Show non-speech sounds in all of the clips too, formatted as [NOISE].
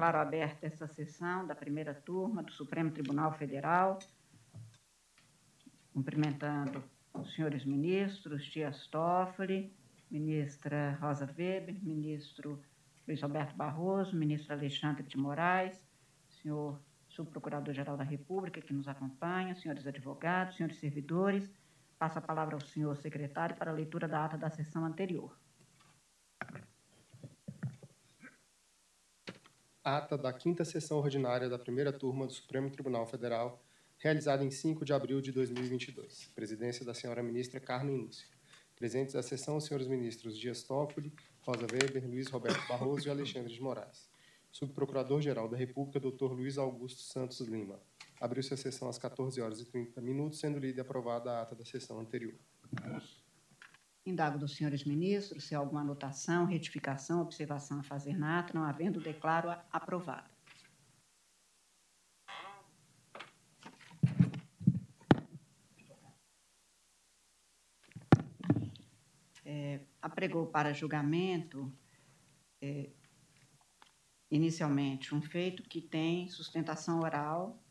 Declaro aberta essa sessão da primeira turma do Supremo Tribunal Federal, cumprimentando os senhores ministros, Dias Toffoli, ministra Rosa Weber, ministro Luiz Roberto Barroso, ministro Alexandre de Moraes, senhor subprocurador-geral da República que nos acompanha, senhores advogados, senhores servidores. Passo a palavra ao senhor secretário para a leitura da ata da sessão anterior. Ata da quinta sessão ordinária da primeira turma do Supremo Tribunal Federal, realizada em 5 de abril de 2022. Presidência da senhora ministra Carmen Lúcia. Presentes à sessão os senhores ministros Dias Toffoli, Rosa Weber, Luiz Roberto Barroso e Alexandre de Moraes. Subprocurador-Geral da República, Dr. Luiz Augusto Santos Lima. Abriu-se a sessão às 14 horas e 30 minutos, sendo lida e aprovada a ata da sessão anterior. Indago dos senhores ministros se há alguma anotação, retificação, observação a fazer na ata, não havendo, declaro -a aprovada. É, apregou para julgamento, é, inicialmente, um feito que tem sustentação oral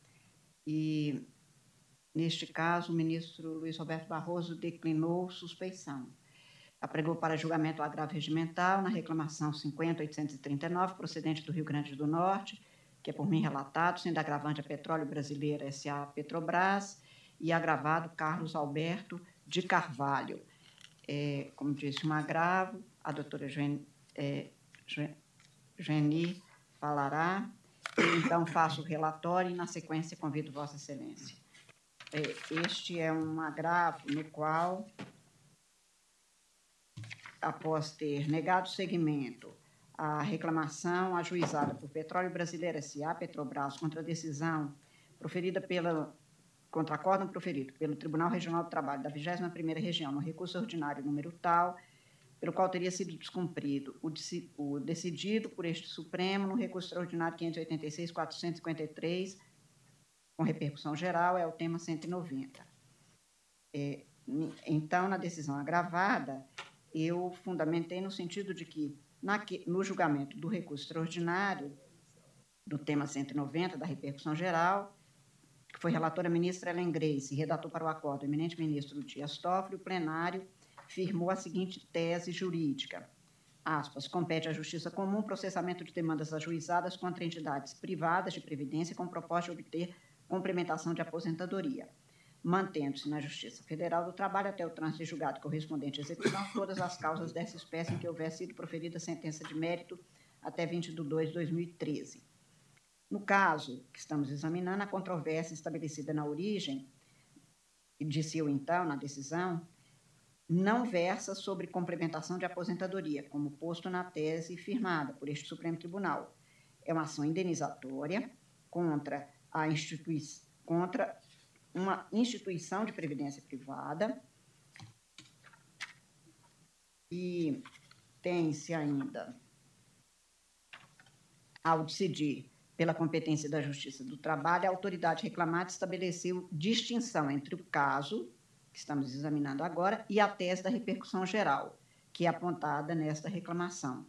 e, neste caso, o ministro Luiz Roberto Barroso declinou suspeição apregou para julgamento o agravo regimental na reclamação 50.839, procedente do Rio Grande do Norte, que é por mim relatado, sendo agravante a Petróleo Brasileira S.A. Petrobras e agravado Carlos Alberto de Carvalho. É, como disse, um agravo, a doutora Geni, é, falará, então faço o relatório e, na sequência, convido Vossa Excelência. É, este é um agravo no qual após ter negado seguimento à reclamação ajuizada por Petróleo Brasileiro S.A., Petrobras, contra a decisão proferida pela contra acórdão proferido pelo Tribunal Regional do Trabalho da 21ª Região no recurso ordinário número tal, pelo qual teria sido descumprido o, o decidido por este Supremo no recurso extraordinário 586-453, com repercussão geral, é o tema 190. É, então, na decisão agravada, eu fundamentei no sentido de que, na, no julgamento do recurso extraordinário, do tema 190, da repercussão geral, que foi relatora ministra Ellen Grace, redator para o acordo eminente ministro Dias Toffoli, o plenário firmou a seguinte tese jurídica, aspas, compete à Justiça Comum processamento de demandas ajuizadas contra entidades privadas de previdência com propósito de obter complementação de aposentadoria mantendo-se na Justiça Federal do Trabalho até o trânsito de julgado correspondente à execução todas as causas dessa espécie em que houver sido proferida sentença de mérito até 20 de 2 de 2013. No caso que estamos examinando, a controvérsia estabelecida na origem, disse eu então, na decisão, não versa sobre complementação de aposentadoria, como posto na tese firmada por este Supremo Tribunal. É uma ação indenizatória contra a instituição, contra uma instituição de previdência privada e tem-se ainda, ao decidir pela competência da Justiça do Trabalho, a autoridade reclamante estabeleceu distinção entre o caso, que estamos examinando agora, e a tese da repercussão geral, que é apontada nesta reclamação.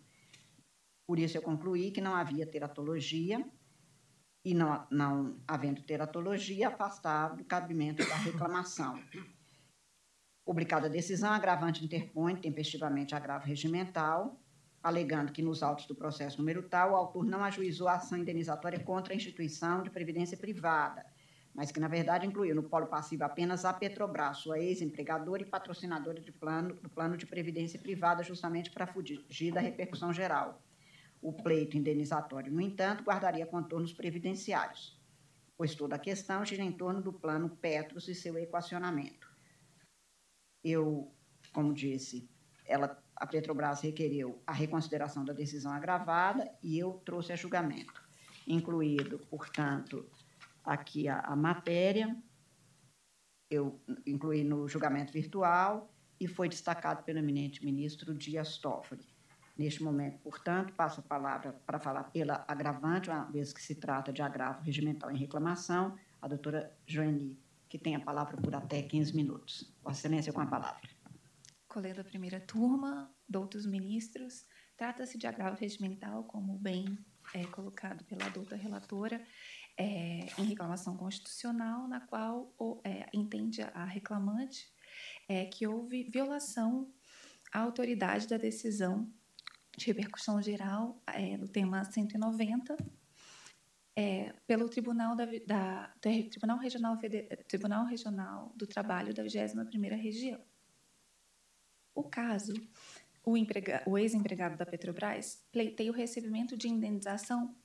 Por isso, eu concluí que não havia teratologia e não, não havendo teratologia, afastado do cabimento da reclamação. Publicada a decisão, agravante interpõe tempestivamente agravo regimental, alegando que nos autos do processo número tal, o autor não ajuizou a ação indenizatória contra a instituição de previdência privada, mas que, na verdade, incluiu no polo passivo apenas a Petrobras, sua ex-empregadora e patrocinadora de plano, do plano de previdência privada, justamente para fugir da repercussão geral o pleito indenizatório, no entanto, guardaria contornos previdenciários, pois toda a questão gira em torno do plano Petros e seu equacionamento. Eu, como disse, ela, a Petrobras requereu a reconsideração da decisão agravada e eu trouxe a julgamento, incluído, portanto, aqui a, a matéria, eu incluí no julgamento virtual e foi destacado pelo eminente ministro Dias Toffoli Neste momento, portanto, passo a palavra para falar pela agravante, uma vez que se trata de agravo regimental em reclamação, a doutora Joanie, que tem a palavra por até 15 minutos. Vossa Excelência, com a palavra. Colendo a primeira turma, doutos ministros, trata-se de agravo regimental, como bem é, colocado pela adulta relatora é, em reclamação constitucional, na qual é, entende a reclamante é, que houve violação à autoridade da decisão de repercussão geral é, no tema 190 é, pelo Tribunal, da, da, do Tribunal, Regional, Tribunal Regional do Trabalho da 21ª Região. O caso, o, o ex-empregado da Petrobras pleiteia o recebimento de indenização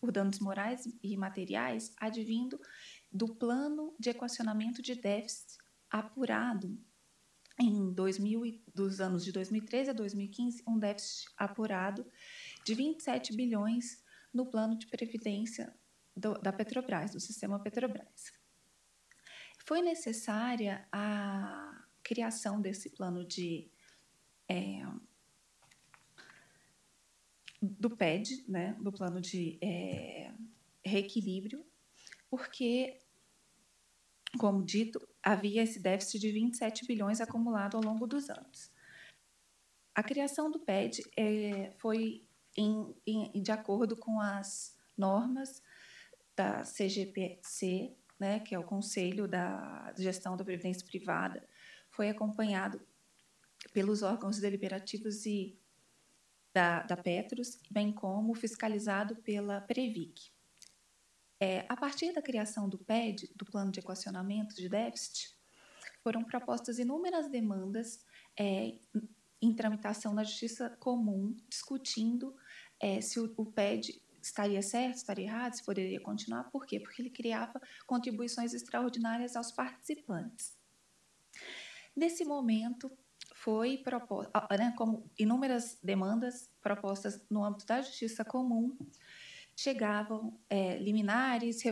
por danos morais e materiais advindo do plano de equacionamento de déficit apurado em 2000, dos anos de 2013 a 2015, um déficit apurado de 27 bilhões no plano de previdência do, da Petrobras, do sistema Petrobras. Foi necessária a criação desse plano de é, do PED, né, do plano de é, reequilíbrio, porque, como dito, havia esse déficit de 27 bilhões acumulado ao longo dos anos. A criação do PED é, foi em, em, de acordo com as normas da CGPC, né, que é o Conselho da Gestão da Previdência Privada, foi acompanhado pelos órgãos deliberativos e da, da Petros, bem como fiscalizado pela Previc. É, a partir da criação do PED, do Plano de Equacionamento de Déficit, foram propostas inúmeras demandas é, em tramitação na Justiça Comum, discutindo é, se o, o PED estaria certo, estaria errado, se poderia continuar. Por quê? Porque ele criava contribuições extraordinárias aos participantes. Nesse momento, foi proposto, né, como inúmeras demandas propostas no âmbito da justiça comum, chegavam é, liminares,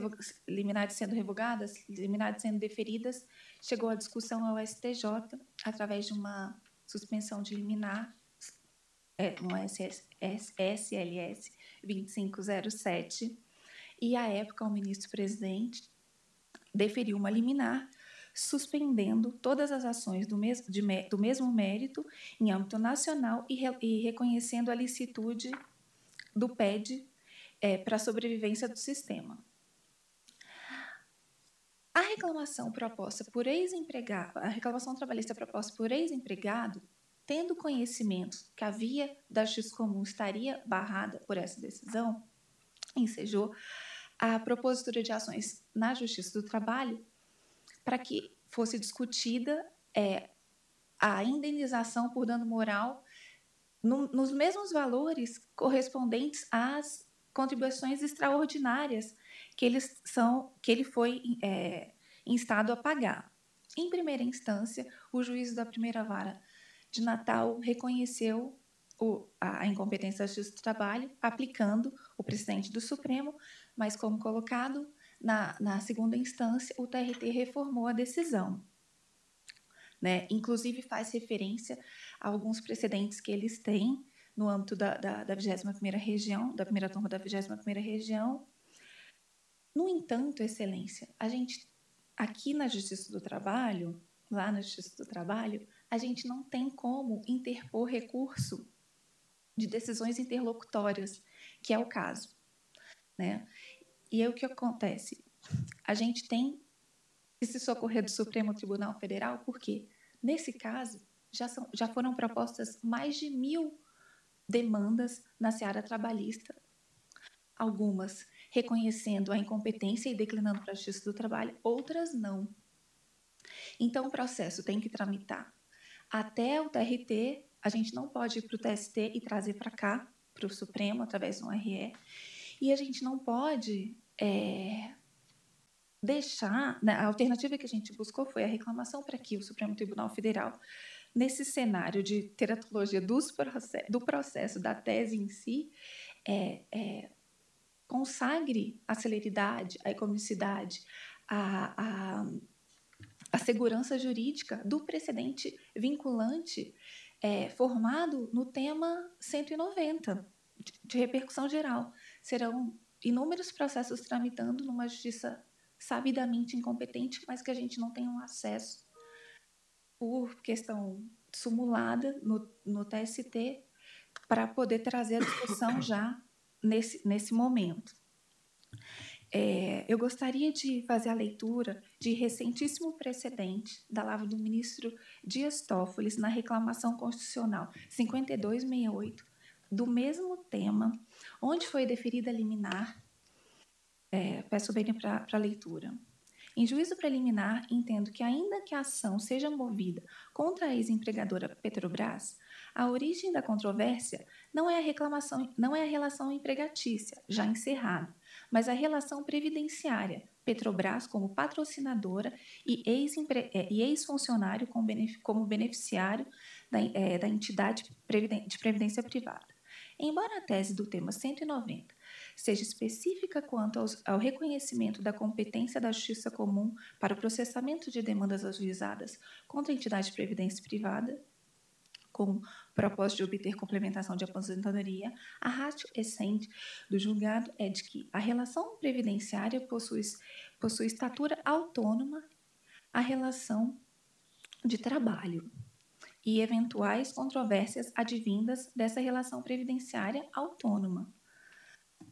liminares sendo revogadas, liminares sendo deferidas, chegou a discussão ao STJ através de uma suspensão de liminar, é, uma SS, SLS 2507, e à época o ministro-presidente deferiu uma liminar suspendendo todas as ações do, de, do mesmo mérito em âmbito nacional e, re e reconhecendo a licitude do PED é, para a sobrevivência do sistema. A reclamação proposta por ex-empregado, a reclamação trabalhista proposta por ex-empregado tendo conhecimento que a via da justiça comum estaria barrada por essa decisão, ensejou a propositura de ações na Justiça do Trabalho para que fosse discutida é, a indenização por dano moral no, nos mesmos valores correspondentes às contribuições extraordinárias que eles são que ele foi é, instado a pagar. Em primeira instância, o juízo da primeira vara de Natal reconheceu o, a incompetência da Justiça do Trabalho, aplicando o presidente do Supremo, mas, como colocado, na, na segunda instância, o TRT reformou a decisão. Né? Inclusive, faz referência a alguns precedentes que eles têm no âmbito da, da, da 21ª região, da primeira turma da 21ª região. No entanto, Excelência, a gente, aqui na Justiça do Trabalho, lá na Justiça do Trabalho, a gente não tem como interpor recurso de decisões interlocutórias, que é o caso. Né? E aí o que acontece? A gente tem que se socorrer do Supremo Tribunal Federal, porque, nesse caso, já, são, já foram propostas mais de mil demandas na seara trabalhista, algumas reconhecendo a incompetência e declinando para a Justiça do Trabalho, outras não. Então, o processo tem que tramitar até o TRT, a gente não pode ir para o TST e trazer para cá, para o Supremo, através de um RE. E a gente não pode é, deixar. Né, a alternativa que a gente buscou foi a reclamação para que o Supremo Tribunal Federal, nesse cenário de teratologia dos process, do processo, da tese em si, é, é, consagre a celeridade, a economicidade, a, a a segurança jurídica do precedente vinculante é, formado no tema 190 de repercussão geral. Serão inúmeros processos tramitando numa justiça sabidamente incompetente, mas que a gente não tem um acesso por questão simulada no, no TST para poder trazer a discussão já nesse, nesse momento. É, eu gostaria de fazer a leitura de recentíssimo precedente da lava do ministro Dias Toffoli na reclamação constitucional 5268, do mesmo tema, onde foi deferida liminar. É, peço bem para a leitura. Em juízo preliminar, entendo que, ainda que a ação seja movida contra a ex-empregadora Petrobras, a origem da controvérsia não é a reclamação, não é a relação empregatícia, já encerrada, mas a relação previdenciária, Petrobras como patrocinadora e é, ex-funcionário como beneficiário da, é, da entidade de previdência privada. Embora a tese do tema 190 seja específica quanto aos, ao reconhecimento da competência da Justiça Comum para o processamento de demandas ajuizadas contra a entidade de previdência privada, com propósito de obter complementação de aposentadoria, a ratio essente do julgado é de que a relação previdenciária possui, possui estatura autônoma à relação de trabalho e eventuais controvérsias advindas dessa relação previdenciária autônoma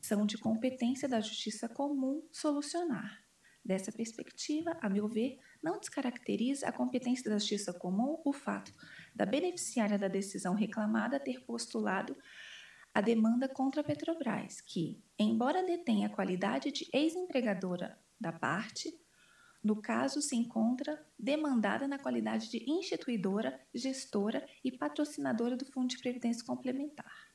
são de competência da justiça comum solucionar. Dessa perspectiva, a meu ver, não descaracteriza a competência da justiça comum o fato da beneficiária da decisão reclamada ter postulado a demanda contra a Petrobras, que, embora detenha a qualidade de ex-empregadora da parte, no caso se encontra demandada na qualidade de instituidora, gestora e patrocinadora do Fundo de Previdência Complementar.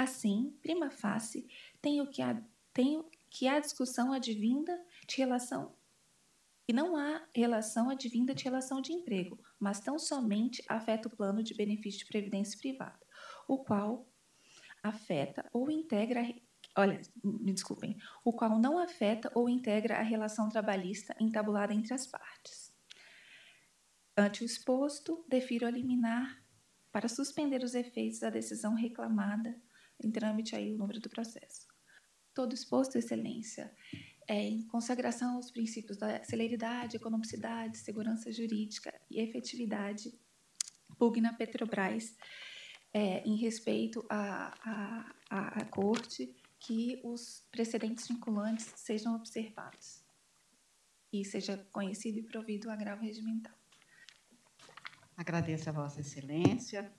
Assim, prima facie, tenho que a, tenho que a discussão advinda de relação e não há relação advinda de relação de emprego, mas tão somente afeta o plano de benefício de previdência privada, o qual afeta ou integra olha, me desculpem, o qual não afeta ou integra a relação trabalhista entabulada entre as partes. Ante o exposto, defiro eliminar para suspender os efeitos da decisão reclamada em trâmite aí o número do processo. Todo exposto, excelência, é, em consagração aos princípios da celeridade, economicidade, segurança jurídica e efetividade, pugna Petrobras é, em respeito à, à, à Corte que os precedentes vinculantes sejam observados e seja conhecido e provido o agravo regimental. Agradeço a Vossa Excelência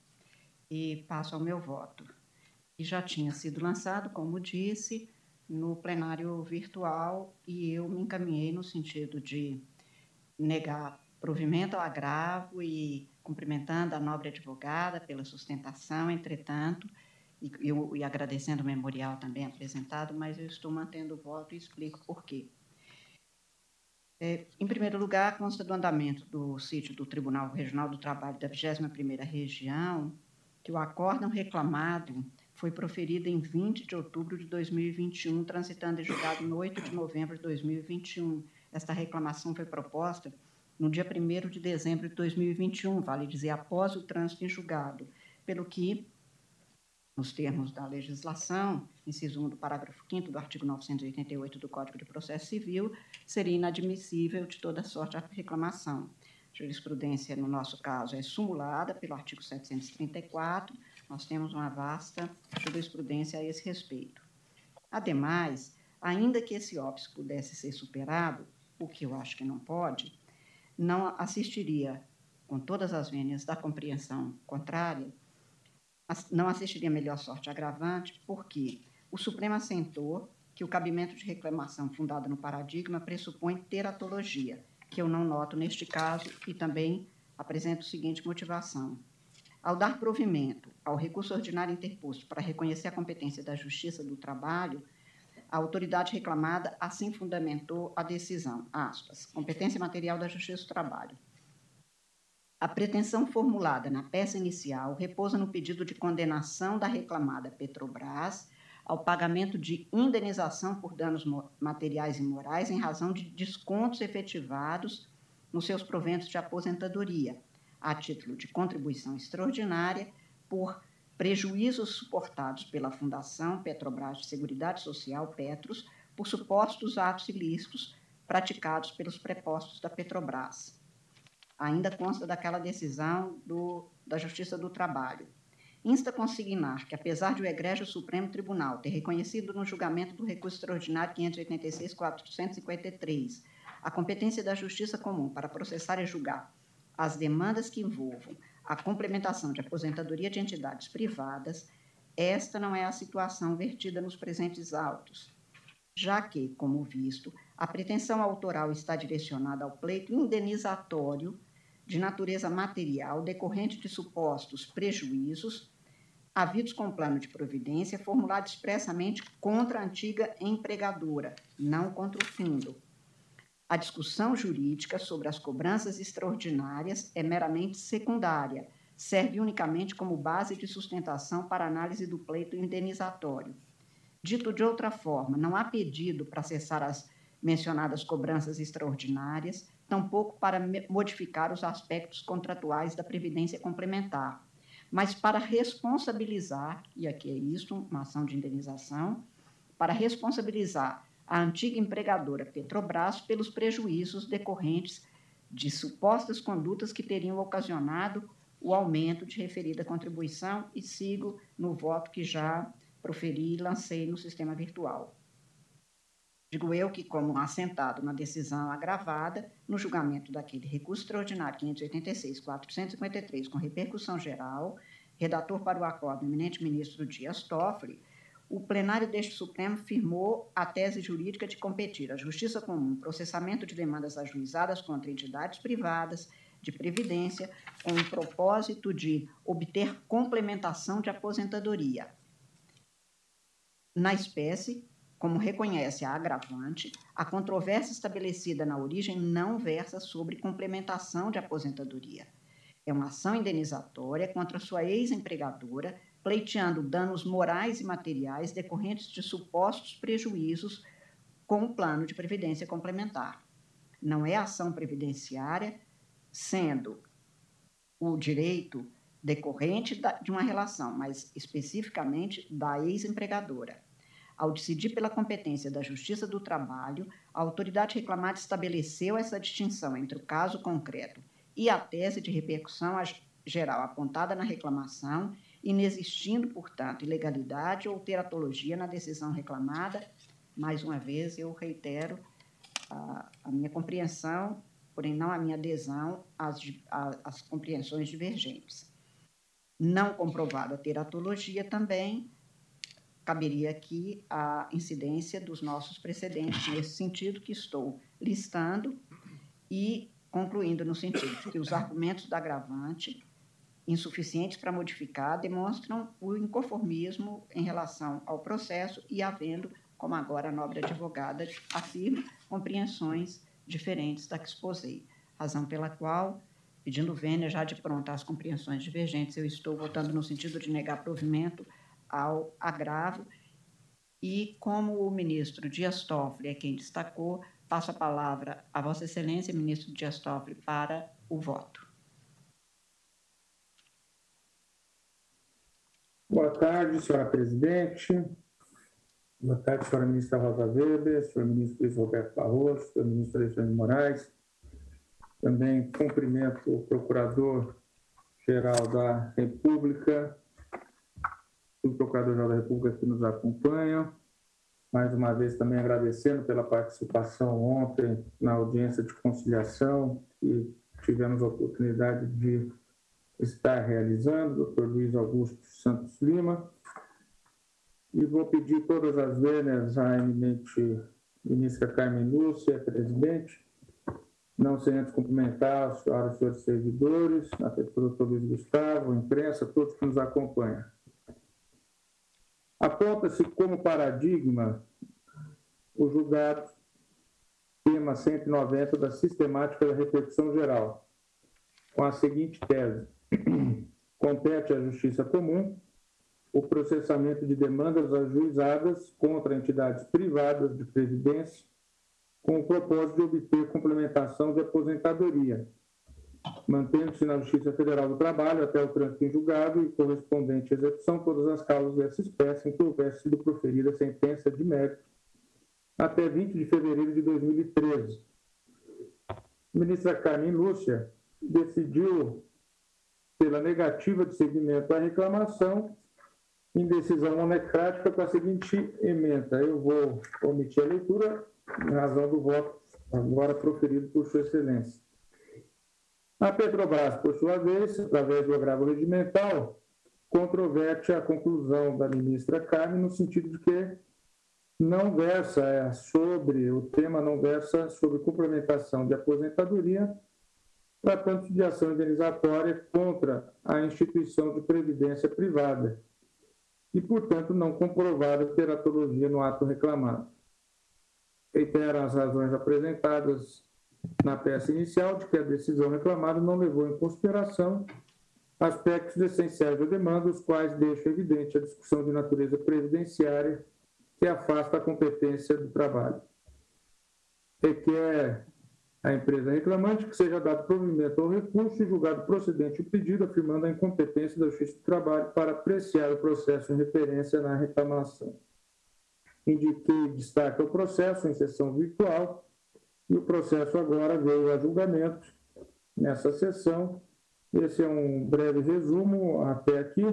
e passo ao meu voto. E já tinha sido lançado, como disse, no plenário virtual e eu me encaminhei no sentido de negar provimento ao agravo e cumprimentando a nobre advogada pela sustentação, entretanto, e, e agradecendo o memorial também apresentado, mas eu estou mantendo o voto e explico por quê. É, em primeiro lugar, consta do andamento do sítio do Tribunal Regional do Trabalho da 21ª Região que o acórdão reclamado foi proferida em 20 de outubro de 2021, transitando em julgado no 8 de novembro de 2021. Esta reclamação foi proposta no dia 1 de dezembro de 2021, vale dizer, após o trânsito em julgado, pelo que, nos termos da legislação, inciso 1 do parágrafo 5 do artigo 988 do Código de Processo Civil, seria inadmissível de toda sorte a reclamação. Jurisprudência, no nosso caso, é sumulada pelo artigo 734, nós temos uma vasta jurisprudência a esse respeito. Ademais, ainda que esse óbice pudesse ser superado, o que eu acho que não pode, não assistiria, com todas as vênias da compreensão contrária, não assistiria melhor sorte agravante, porque o Supremo assentou que o cabimento de reclamação fundada no paradigma pressupõe teratologia, que eu não noto neste caso e também apresento a seguinte motivação. Ao dar provimento ao recurso ordinário interposto para reconhecer a competência da Justiça do Trabalho, a autoridade reclamada assim fundamentou a decisão, aspas, competência material da Justiça do Trabalho. A pretensão formulada na peça inicial repousa no pedido de condenação da reclamada Petrobras ao pagamento de indenização por danos materiais e morais em razão de descontos efetivados nos seus proventos de aposentadoria, a título de contribuição extraordinária por prejuízos suportados pela Fundação Petrobras de Seguridade Social, Petros, por supostos atos ilícitos praticados pelos prepostos da Petrobras. Ainda consta daquela decisão do, da Justiça do Trabalho. insta consignar que, apesar de o Egrégio Supremo Tribunal ter reconhecido no julgamento do recurso extraordinário 586-453 a competência da Justiça Comum para processar e julgar as demandas que envolvam a complementação de aposentadoria de entidades privadas, esta não é a situação vertida nos presentes autos, já que, como visto, a pretensão autoral está direcionada ao pleito indenizatório de natureza material decorrente de supostos prejuízos havidos com plano de providência formulado expressamente contra a antiga empregadora, não contra o fundo. A discussão jurídica sobre as cobranças extraordinárias é meramente secundária, serve unicamente como base de sustentação para análise do pleito indenizatório. Dito de outra forma, não há pedido para cessar as mencionadas cobranças extraordinárias, tampouco para modificar os aspectos contratuais da previdência complementar, mas para responsabilizar, e aqui é isso, uma ação de indenização, para responsabilizar a antiga empregadora Petrobras pelos prejuízos decorrentes de supostas condutas que teriam ocasionado o aumento de referida contribuição e sigo no voto que já proferi e lancei no sistema virtual. Digo eu que, como assentado na decisão agravada, no julgamento daquele recurso extraordinário 586-453, com repercussão geral, redator para o acordo, eminente ministro Dias Toffoli, o plenário deste Supremo firmou a tese jurídica de competir à Justiça Comum processamento de demandas ajuizadas contra entidades privadas de previdência com o propósito de obter complementação de aposentadoria. Na espécie, como reconhece a agravante, a controvérsia estabelecida na origem não versa sobre complementação de aposentadoria. É uma ação indenizatória contra sua ex-empregadora, pleiteando danos morais e materiais decorrentes de supostos prejuízos com o plano de previdência complementar. Não é ação previdenciária, sendo o direito decorrente de uma relação, mas especificamente da ex-empregadora. Ao decidir pela competência da Justiça do Trabalho, a autoridade reclamada estabeleceu essa distinção entre o caso concreto e a tese de repercussão geral apontada na reclamação, inexistindo, portanto, ilegalidade ou teratologia na decisão reclamada. Mais uma vez, eu reitero a, a minha compreensão, porém não a minha adesão às, às compreensões divergentes. Não comprovada a teratologia também, caberia aqui a incidência dos nossos precedentes, nesse sentido que estou listando e concluindo no sentido que os argumentos da agravante, insuficientes para modificar, demonstram o inconformismo em relação ao processo e havendo, como agora a nobre advogada afirma, compreensões diferentes da que exposei. Razão pela qual, pedindo vênia já de pronto às compreensões divergentes, eu estou votando no sentido de negar provimento ao agravo. E, como o ministro Dias Toffoli é quem destacou, passo a palavra a Vossa Excelência, ministro Dias Toffoli, para o voto. Boa tarde, senhora presidente. Boa tarde, senhora ministra Rosa Weber, senhor ministro Luiz Roberto Barroso, senhor ministro Alexandre Moraes. Também cumprimento o procurador-geral da República, o Procurador-Geral da República que nos acompanha. Mais uma vez também agradecendo pela participação ontem na audiência de conciliação que tivemos a oportunidade de estar realizando, doutor Luiz Augusto Santos Lima. E vou pedir todas as vênias à eminente ministra Carmen Lúcia, presidente, não sem antes cumprimentar e senhores servidores, o doutor Luiz Gustavo, a imprensa, todos que nos acompanham. Aponta-se como paradigma o julgado tema 190 da sistemática da repercussão geral, com a seguinte tese: compete à Justiça Comum o processamento de demandas ajuizadas contra entidades privadas de previdência com o propósito de obter complementação de aposentadoria, mantendo-se na Justiça Federal do Trabalho até o trânsito em julgado e correspondente execução todas as causas dessa espécie em que houvesse sido proferida sentença de mérito até 20 de fevereiro de 2013. A ministra Carmen Lúcia decidiu pela negativa de seguimento à reclamação em decisão monocrática com a seguinte emenda. Eu vou omitir a leitura em razão do voto agora proferido por Sua Excelência. A Petrobras, por sua vez, através do agravo regimental, controverte a conclusão da ministra Carmen no sentido de que não versa sobre, o tema não versa sobre complementação de aposentadoria, tratando-se de ação indenizatória contra a instituição de previdência privada e, portanto, não comprovada teratologia no ato reclamado. Reitera as razões apresentadas na peça inicial de que a decisão reclamada não levou em consideração aspectos essenciais da demanda, os quais deixam evidente a discussão de natureza previdenciária que afasta a competência do trabalho. Requer a empresa reclamante que seja dado provimento ao recurso e julgado procedente o pedido, afirmando a incompetência da Justiça do Trabalho para apreciar o processo em referência na reclamação. Indiquei destaque ao processo em sessão virtual e o processo agora veio a julgamento nessa sessão. Esse é um breve resumo até aqui,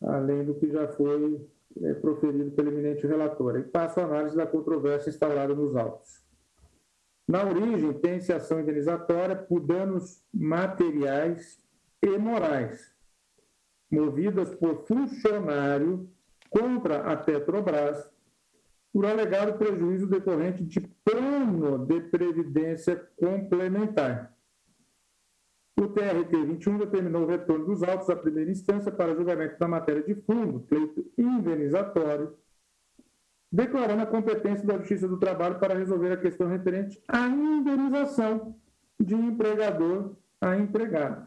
além do que já foi é, proferido pelo eminente relator. E passo a análise da controvérsia instalada nos autos. Na origem, tem-se ação indenizatória por danos materiais e morais, movidas por funcionário contra a Petrobras por alegado prejuízo decorrente de plano de previdência complementar. O TRT 21 determinou o retorno dos autos à primeira instância para julgamento da matéria de fundo, pleito indenizatório, declarando a competência da Justiça do Trabalho para resolver a questão referente à indenização de empregador a empregado.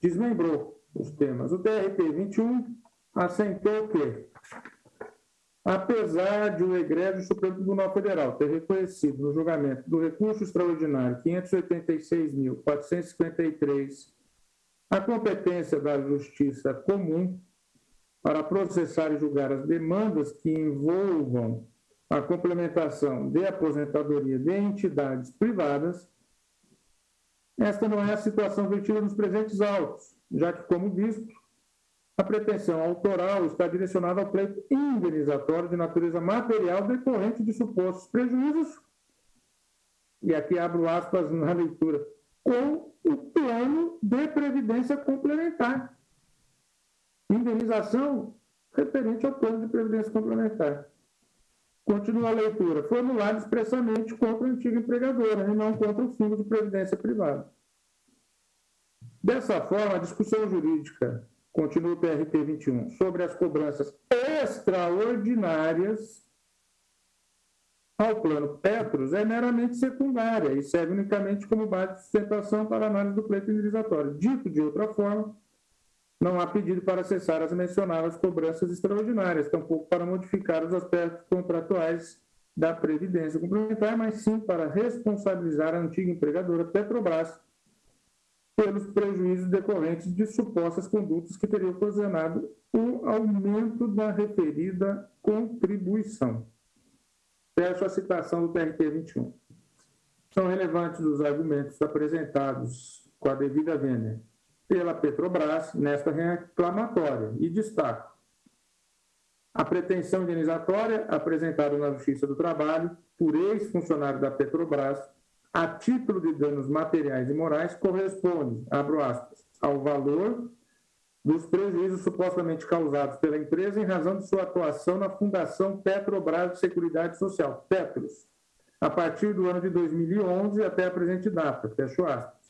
Desmembrou os temas. O TRT 21 assentou que apesar de o egrégio Supremo Tribunal Federal ter reconhecido no julgamento do recurso extraordinário 586.453 a competência da Justiça Comum para processar e julgar as demandas que envolvam a complementação de aposentadoria de entidades privadas, esta não é a situação vertida nos presentes autos, já que, como visto, a pretensão autoral está direcionada ao pleito indenizatório de natureza material decorrente de supostos prejuízos, e aqui abro aspas na leitura, com o plano de previdência complementar. Indenização referente ao plano de previdência complementar. Continua a leitura. Formulado expressamente contra a antiga empregadora e não contra o fundo de previdência privada. Dessa forma, a discussão jurídica continua o TRT 21, sobre as cobranças extraordinárias ao plano Petros é meramente secundária e serve unicamente como base de sustentação para análise do pleito indenizatório. Dito de outra forma, não há pedido para cessar as mencionadas cobranças extraordinárias, tampouco para modificar os aspectos contratuais da Previdência complementar, mas sim para responsabilizar a antiga empregadora Petrobras pelos prejuízos decorrentes de supostas condutas que teriam ocasionado o aumento da referida contribuição. Fecho a citação do TRT 21. São relevantes os argumentos apresentados com a devida vênia pela Petrobras nesta reclamatória e destaco a pretensão indenizatória apresentada na Justiça do Trabalho por ex-funcionário da Petrobras a título de danos materiais e morais corresponde, abro aspas, ao valor dos prejuízos supostamente causados pela empresa em razão de sua atuação na Fundação Petrobras de Seguridade Social, Petros, a partir do ano de 2011 até a presente data, fecho aspas.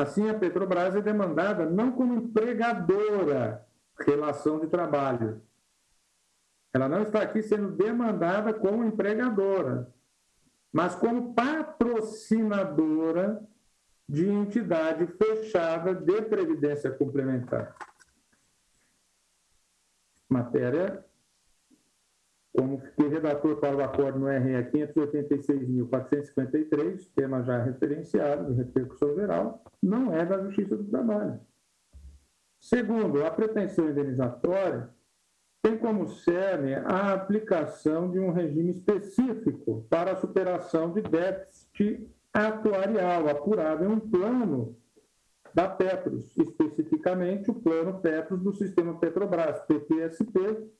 Assim, a Petrobras é demandada não como empregadora, relação de trabalho. Ela não está aqui sendo demandada como empregadora, mas como patrocinadora de entidade fechada de previdência complementar. Matéria, como que redator para o acordo no RE 586.453, tema já referenciado, de repercussão geral, não é da Justiça do Trabalho. Segundo, a pretensão indenizatória tem como cerne a aplicação de um regime específico para a superação de déficit atuarial apurado em um plano da Petros, especificamente o plano Petros do sistema Petrobras, PPSP,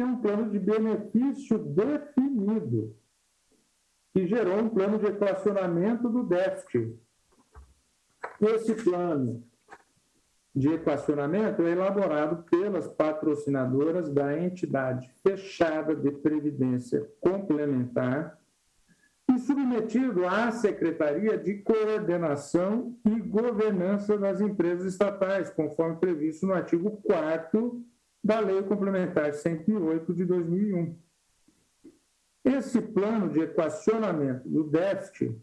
é um plano de benefício definido, que gerou um plano de equacionamento do déficit. Esse plano de equacionamento é elaborado pelas patrocinadoras da entidade fechada de previdência complementar e submetido à Secretaria de Coordenação e Governança das Empresas Estatais, conforme previsto no artigo 4 da Lei Complementar 108 de 2001. Esse plano de equacionamento do déficit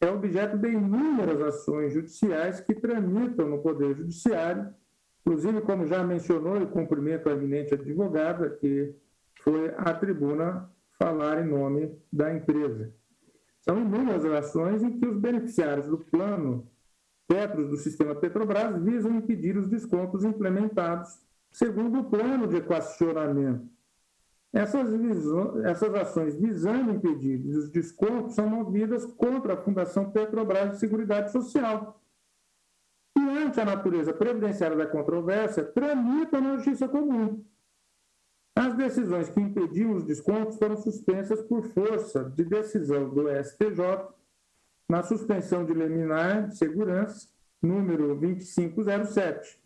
é objeto de inúmeras ações judiciais que tramitam no Poder Judiciário, inclusive, como já mencionou, e cumprimento a eminente advogada, que foi à tribuna falar em nome da empresa. São inúmeras ações em que os beneficiários do plano Petros do sistema Petrobras visam impedir os descontos implementados segundo o plano de equacionamento. Essas, essas ações visando impedir os descontos são movidas contra a Fundação Petrobras de Seguridade Social. E ante a natureza previdenciária da controvérsia, tramitam na Justiça Comum, as decisões que impediam os descontos foram suspensas por força de decisão do STJ na suspensão de liminar de segurança número 2507.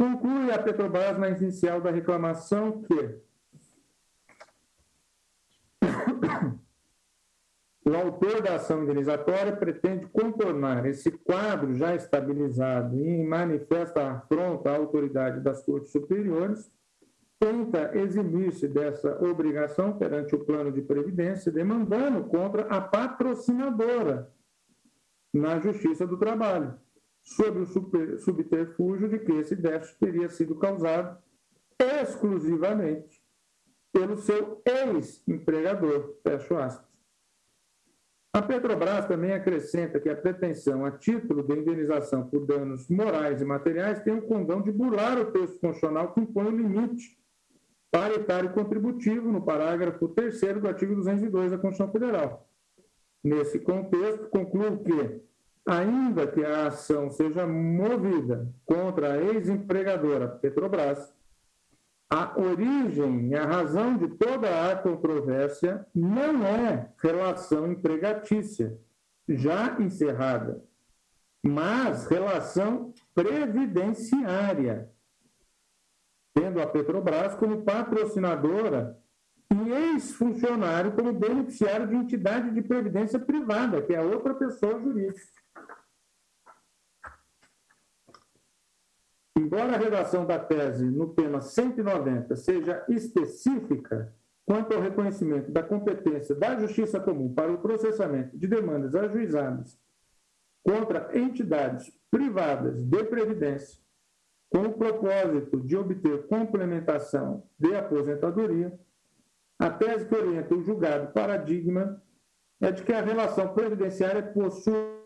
Conclui a Petrobras na inicial da reclamação que o autor da ação indenizatória pretende contornar esse quadro já estabilizado e manifesta afronta à autoridade das cortes superiores tenta eximir-se dessa obrigação perante o plano de previdência, demandando contra a patrocinadora na Justiça do Trabalho, sob o subterfúgio de que esse déficit teria sido causado exclusivamente pelo seu ex-empregador, fecho aspas. A Petrobras também acrescenta que a pretensão a título de indenização por danos morais e materiais tem o condão de burlar o texto constitucional que impõe o limite paritário contributivo, no parágrafo 3 do artigo 202 da Constituição Federal. Nesse contexto, concluo que, ainda que a ação seja movida contra a ex-empregadora Petrobras, a origem e a razão de toda a controvérsia não é relação empregatícia, já encerrada, mas relação previdenciária, tendo a Petrobras como patrocinadora e ex-funcionário como beneficiário de entidade de previdência privada, que é outra pessoa jurídica. Embora a redação da tese no tema 190 seja específica quanto ao reconhecimento da competência da Justiça Comum para o processamento de demandas ajuizadas contra entidades privadas de previdência, com o propósito de obter complementação de aposentadoria, a tese que orienta o julgado paradigma é de que a relação previdenciária possui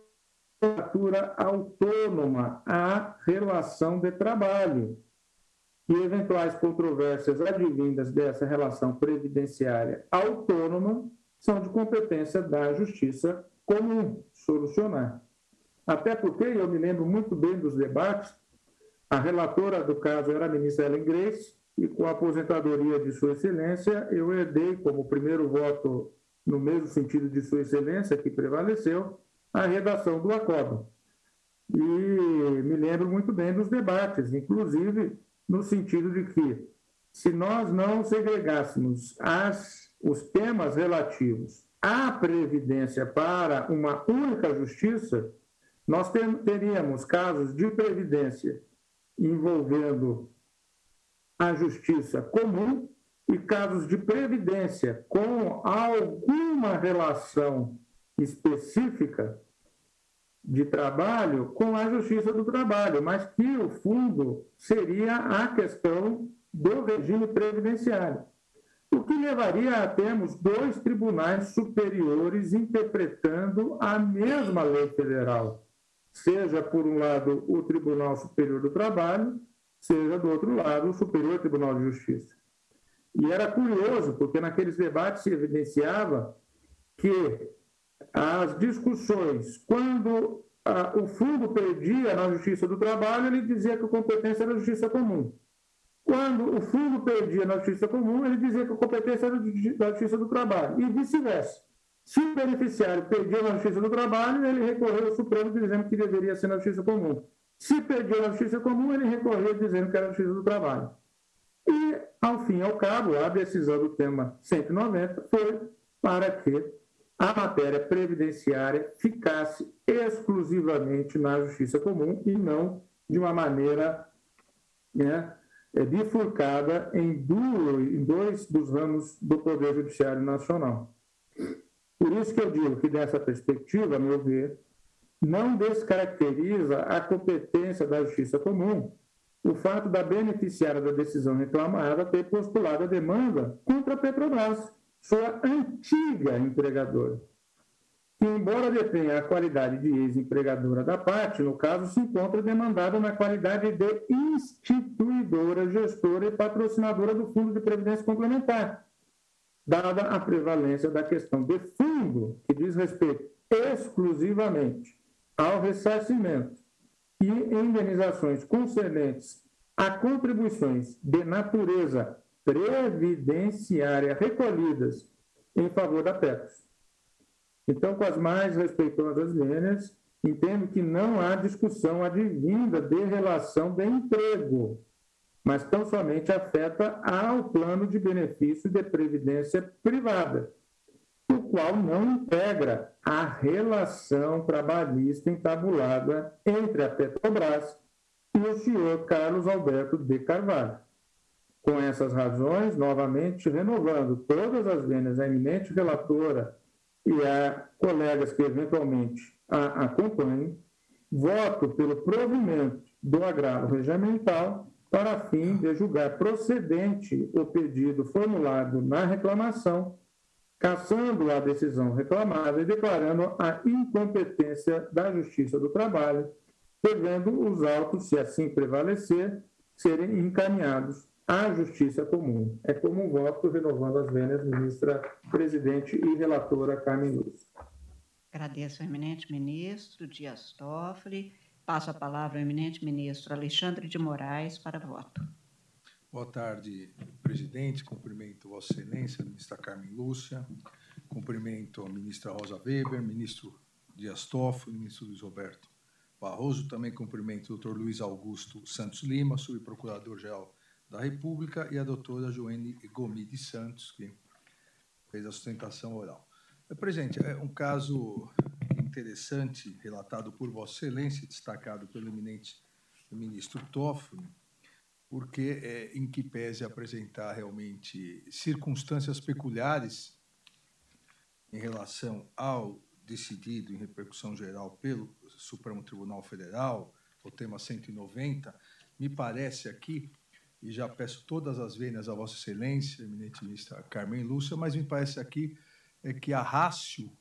natura autônoma à relação de trabalho e eventuais controvérsias advindas dessa relação previdenciária autônoma são de competência da justiça comum solucionar. Até porque eu me lembro muito bem dos debates a relatora do caso era a ministra Ellen Grace, e com a aposentadoria de Sua Excelência, eu herdei como primeiro voto, no mesmo sentido de Sua Excelência, que prevaleceu, a redação do acordo. E me lembro muito bem dos debates, inclusive no sentido de que, se nós não segregássemos as, os temas relativos à previdência para uma única justiça, nós teríamos casos de previdência envolvendo a justiça comum e casos de previdência com alguma relação específica de trabalho com a justiça do trabalho, mas que o fundo seria a questão do regime previdenciário. O que levaria a termos dois tribunais superiores interpretando a mesma lei federal seja, por um lado, o Tribunal Superior do Trabalho, seja, do outro lado, o Superior Tribunal de Justiça. E era curioso, porque naqueles debates se evidenciava que as discussões, quando ah, o fundo perdia na Justiça do Trabalho, ele dizia que a competência era Justiça Comum. Quando o fundo perdia na Justiça Comum, ele dizia que a competência era da Justiça do Trabalho, e vice-versa. Se o beneficiário perdia na Justiça do Trabalho, ele recorreu ao Supremo dizendo que deveria ser na Justiça Comum. Se perdia na Justiça Comum, ele recorreu dizendo que era na Justiça do Trabalho. E, ao fim e ao cabo, a decisão do tema 190 foi para que a matéria previdenciária ficasse exclusivamente na Justiça Comum e não de uma maneira né, é, bifurcada em, dois dos ramos do Poder Judiciário Nacional. Por isso que eu digo que, dessa perspectiva, a meu ver, não descaracteriza a competência da Justiça Comum o fato da beneficiária da decisão reclamada ter postulado a demanda contra a Petrobras, sua antiga empregadora, que, embora detenha a qualidade de ex-empregadora da parte, no caso, se encontra demandada na qualidade de instituidora, gestora e patrocinadora do Fundo de Previdência Complementar, dada a prevalência da questão de fundo, que diz respeito exclusivamente ao ressarcimento e indenizações concernentes a contribuições de natureza previdenciária recolhidas em favor da Petros. Então, com as mais respeitosas linhas, entendo que não há discussão advinda de relação de emprego, mas tão somente afeta ao plano de benefício de previdência privada, o qual não integra a relação trabalhista entabulada entre a Petrobras e o senhor Carlos Alberto de Carvalho. Com essas razões, novamente renovando todas as vênias à eminente relatora e a colegas que eventualmente a acompanhem, voto pelo provimento do agravo regimental para fim de julgar procedente o pedido formulado na reclamação cassando a decisão reclamada e declarando a incompetência da Justiça do Trabalho, devendo os autos, se assim prevalecer, serem encaminhados à Justiça Comum. É como um voto renovando as vênias, ministra presidente e relatora Carmen Luz. Agradeço ao eminente ministro Dias Toffoli. Passo a palavra ao eminente ministro Alexandre de Moraes para voto. Boa tarde, presidente. Cumprimento Vossa Excelência, ministra Carmen Lúcia. Cumprimento a ministra Rosa Weber, ministro Dias Toffoli, ministro Luiz Roberto Barroso. Também cumprimento o doutor Luiz Augusto Santos Lima, subprocurador-geral da República, e a doutora Joane Gomi de Santos, que fez a sustentação oral. Presidente, é um caso interessante relatado por Vossa Excelência, destacado pelo eminente ministro Toffoli, porque é, em que pese apresentar realmente circunstâncias peculiares em relação ao decidido em repercussão geral pelo Supremo Tribunal Federal, o tema 190, me parece aqui, e já peço todas as vênias a Vossa Excelência, eminente ministra Carmen Lúcia, mas me parece aqui é que a rácio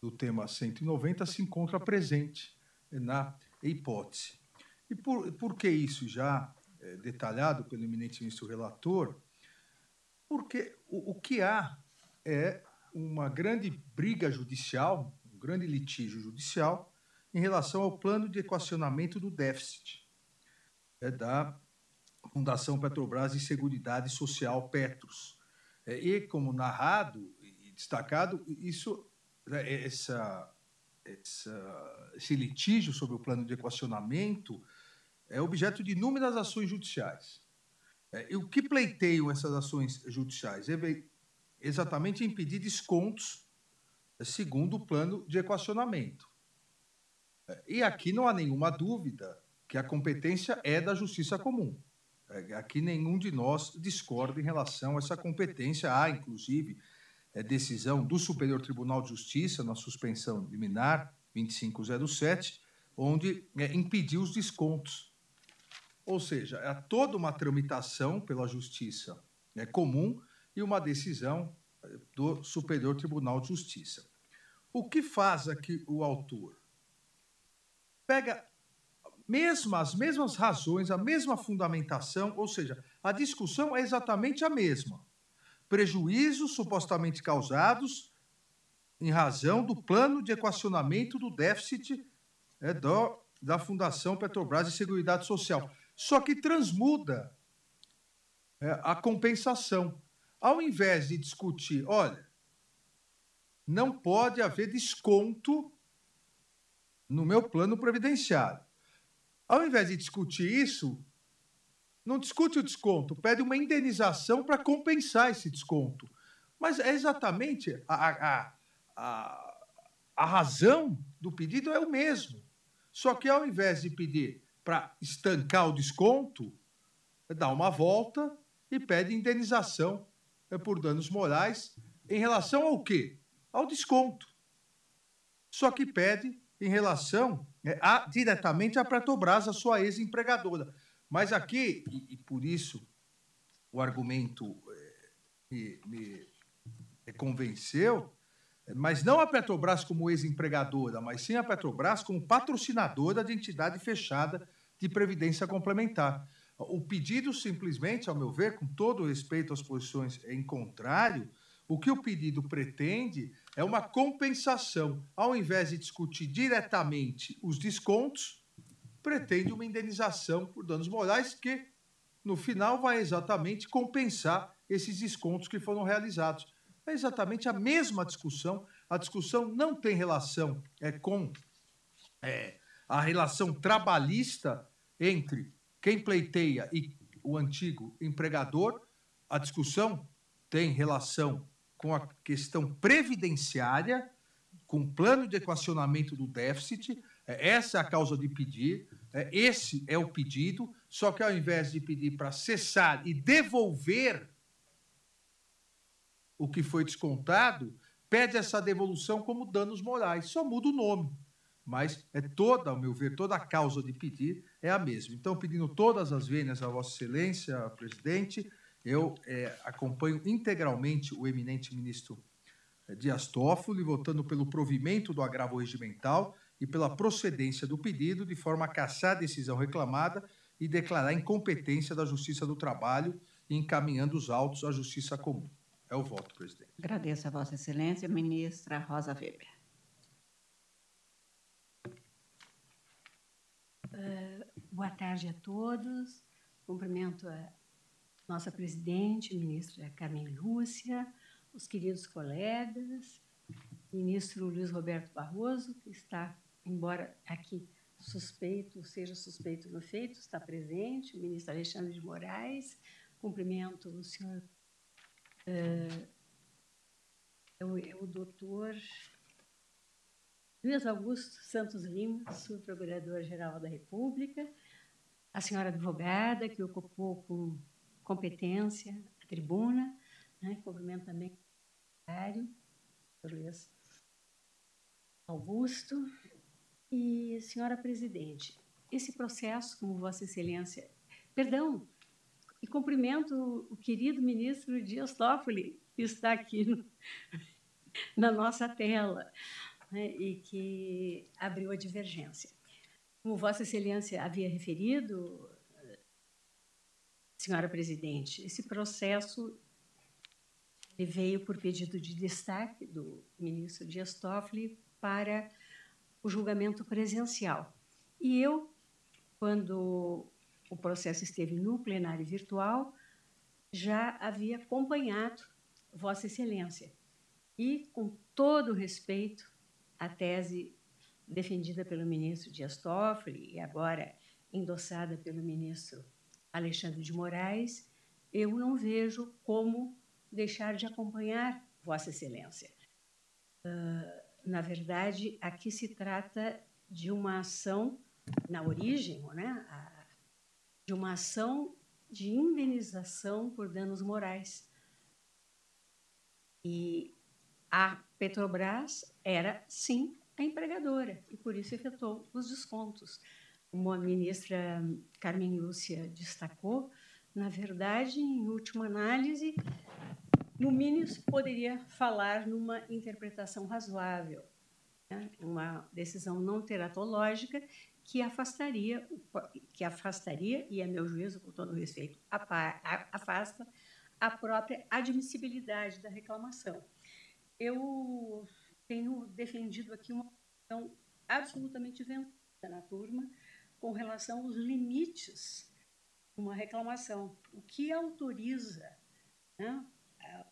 do tema 190 se encontra presente na hipótese. E por, por que isso já é, detalhado pelo eminente ministro relator, porque o, o que há é uma grande briga judicial, um grande litígio judicial em relação ao plano de equacionamento do déficit é, da Fundação Petrobras e Seguridade Social Petros. É, e como narrado e destacado, isso, né, essa, essa, esse litígio sobre o plano de equacionamento é objeto de inúmeras ações judiciais. É, e o que pleiteiam essas ações judiciais? É exatamente impedir descontos é, segundo o plano de equacionamento. É, e aqui não há nenhuma dúvida que a competência é da Justiça Comum. É, aqui nenhum de nós discorda em relação a essa competência. Há, inclusive, decisão do Superior Tribunal de Justiça na suspensão liminar 2507, onde impediu os descontos ou seja, é toda uma tramitação pela justiça é comum e uma decisão do Superior Tribunal de Justiça. O que faz aqui o autor? Pega mesmo, as mesmas razões, a mesma fundamentação, ou seja, a discussão é exatamente a mesma. Prejuízos supostamente causados em razão do plano de equacionamento do déficit é, do, da Fundação Petrobras de Seguridade Social. Só que transmuda é, a compensação. Ao invés de discutir, olha, não pode haver desconto no meu plano previdenciário. Ao invés de discutir isso, não discute o desconto, pede uma indenização para compensar esse desconto. Mas é exatamente a, a, a, a razão do pedido é o mesmo. Só que ao invés de pedir para estancar o desconto, dá uma volta e pede indenização é, por danos morais em relação ao quê? Ao desconto. Só que pede em relação a, diretamente à Petrobras, a sua ex-empregadora. Mas aqui, e, e, por isso o argumento é, me, me convenceu, mas não a Petrobras como ex-empregadora, mas sim a Petrobras como patrocinadora de entidade fechada de previdência complementar. O pedido simplesmente, ao meu ver, com todo respeito às posições em contrário, o que o pedido pretende é uma compensação. Ao invés de discutir diretamente os descontos, pretende uma indenização por danos morais que, no final, vai exatamente compensar esses descontos que foram realizados. É exatamente a mesma discussão. A discussão não tem relação é, com é, a relação trabalhista entre quem pleiteia e o antigo empregador. A discussão tem relação com a questão previdenciária, com o plano de equacionamento do déficit, é, essa é a causa de pedir, é, esse é o pedido, só que ao invés de pedir para cessar e devolver o que foi descontado, pede essa devolução como danos morais, só muda o nome. Mas é toda, ao meu ver, toda a causa de pedir é a mesma. Então, pedindo todas as vênias a Vossa Excelência, presidente, eu é, acompanho integralmente o eminente ministro Dias Toffoli, votando pelo provimento do agravo regimental e pela procedência do pedido, de forma a cassar a decisão reclamada e declarar a incompetência da Justiça do Trabalho e encaminhando os autos à Justiça Comum. É o voto, presidente. Agradeço a Vossa Excelência, ministra Rosa Weber. Uh, boa tarde a todos. Cumprimento a nossa presidente, ministra Carmen Lúcia, os queridos colegas, ministro Luiz Roberto Barroso, que está embora aqui suspeito, seja suspeito no feito, está presente, o ministro Alexandre de Moraes, cumprimento o senhor, o, o doutor Luiz Augusto Santos Lima, subprocurador-geral da República, a senhora advogada, que ocupou com competência a tribuna, né? cumprimento também o Luiz Augusto, e, senhora presidente, esse processo, como Vossa Excelência. Perdão, e cumprimento o querido ministro Dias Toffoli, que está aqui no, na nossa tela né, e que abriu a divergência. Como Vossa Excelência havia referido, senhora presidente, esse processo veio por pedido de destaque do ministro Dias Toffoli para o julgamento presencial. E eu, quando o processo esteve no plenário virtual, já havia acompanhado Vossa Excelência. E, com todo respeito à tese defendida pelo ministro Dias Toffoli e agora endossada pelo ministro Alexandre de Moraes, eu não vejo como deixar de acompanhar Vossa Excelência. Uh, na verdade, aqui se trata de uma ação, na origem, né, de uma ação de indenização por danos morais. E a Petrobras era, sim, a empregadora, e por isso efetuou os descontos. Como a ministra Carmen Lúcia destacou, na verdade, em última análise, no mínimo, poderia falar numa interpretação razoável, né? uma decisão não teratológica que afastaria, que afastaria, e a meu juízo, com todo respeito, afasta a própria admissibilidade da reclamação. Eu tenho defendido aqui uma questão absolutamente na turma com relação aos limites de uma reclamação, o que autoriza, né, ou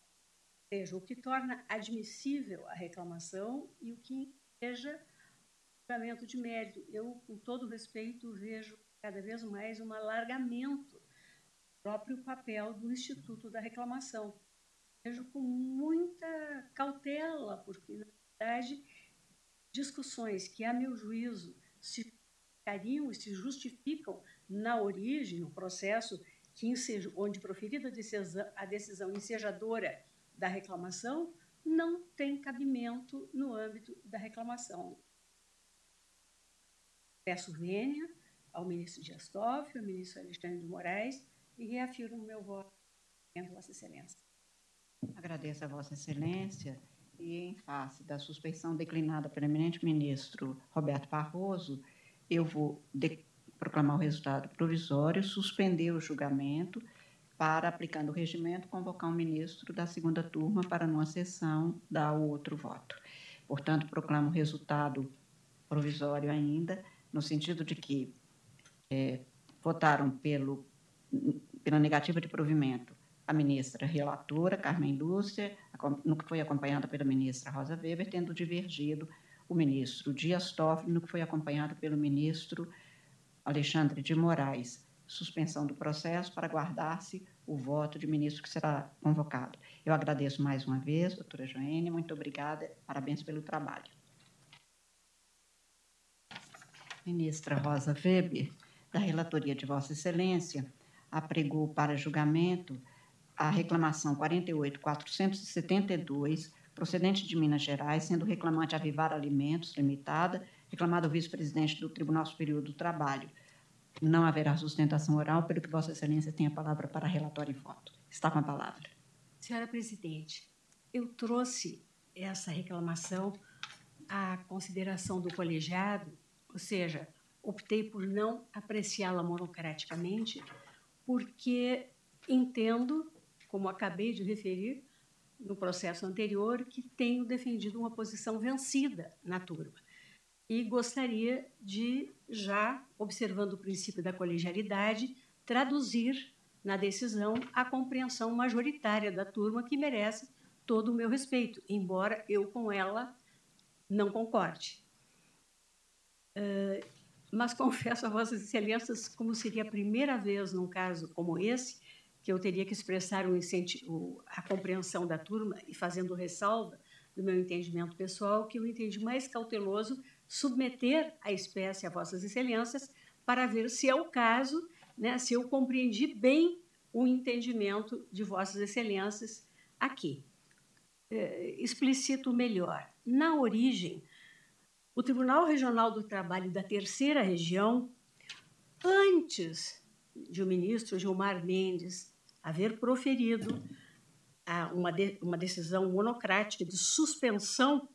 seja, o que torna admissível a reclamação e o que seja julgamento de mérito. Eu, com todo respeito, vejo cada vez mais um alargamento do próprio papel do Instituto da Reclamação. Vejo com muita cautela, porque, na verdade, discussões que, a meu juízo, se justificariam e se justificam na origem, no processo que enseja, onde proferida a decisão, ensejadora da reclamação, não tem cabimento no âmbito da reclamação. Peço vênia ao ministro Dias Toffoli, ao ministro Alexandre de Moraes e reafirmo meu voto em Vossa Excelência. Agradeço a Vossa Excelência e, em face da suspeição declinada pelo eminente ministro Roberto Barroso, eu vou proclamar o resultado provisório, suspender o julgamento para, aplicando o regimento, convocar um ministro da segunda turma para, numa sessão, dar o outro voto. Portanto, proclamo o resultado provisório ainda, no sentido de que é, votaram pelo, pela negativa de provimento a ministra relatora, Carmen Lúcia, no que foi acompanhada pela ministra Rosa Weber, tendo divergido o ministro Dias Toffoli, que foi acompanhado pelo ministro Alexandre de Moraes. Suspensão do processo para guardar-se o voto de ministro que será convocado. Eu agradeço mais uma vez, doutora Joênia, muito obrigada, parabéns pelo trabalho. Ministra Rosa Weber, da relatoria de Vossa Excelência, apregou para julgamento a reclamação 48.472, procedente de Minas Gerais, sendo reclamante a Vivar Alimentos Limitada, reclamado o vice-presidente do Tribunal Superior do Trabalho. Não haverá sustentação oral, pelo que Vossa Excelência tem a palavra para relatório e voto. Está com a palavra. Senhora Presidente, eu trouxe essa reclamação à consideração do colegiado, ou seja, optei por não apreciá-la monocraticamente, porque entendo como acabei de referir no processo anterior, que tenho defendido uma posição vencida na turma. E gostaria de, já observando o princípio da colegialidade, traduzir na decisão a compreensão majoritária da turma que merece todo o meu respeito, embora eu com ela não concorde. Uh, mas [LAUGHS] confesso a Vossas Excelências, como seria a primeira vez num caso como esse, que eu teria que expressar o, a compreensão da turma e fazendo ressalva do meu entendimento pessoal, que eu entendi mais cauteloso submeter a espécie a vossas excelências para ver se é o caso, né, se eu compreendi bem o entendimento de vossas excelências aqui. É, explicito melhor. Na origem, o Tribunal Regional do Trabalho da Terceira Região, antes de o ministro Gilmar Mendes haver proferido uma, de, uma decisão monocrática de suspensão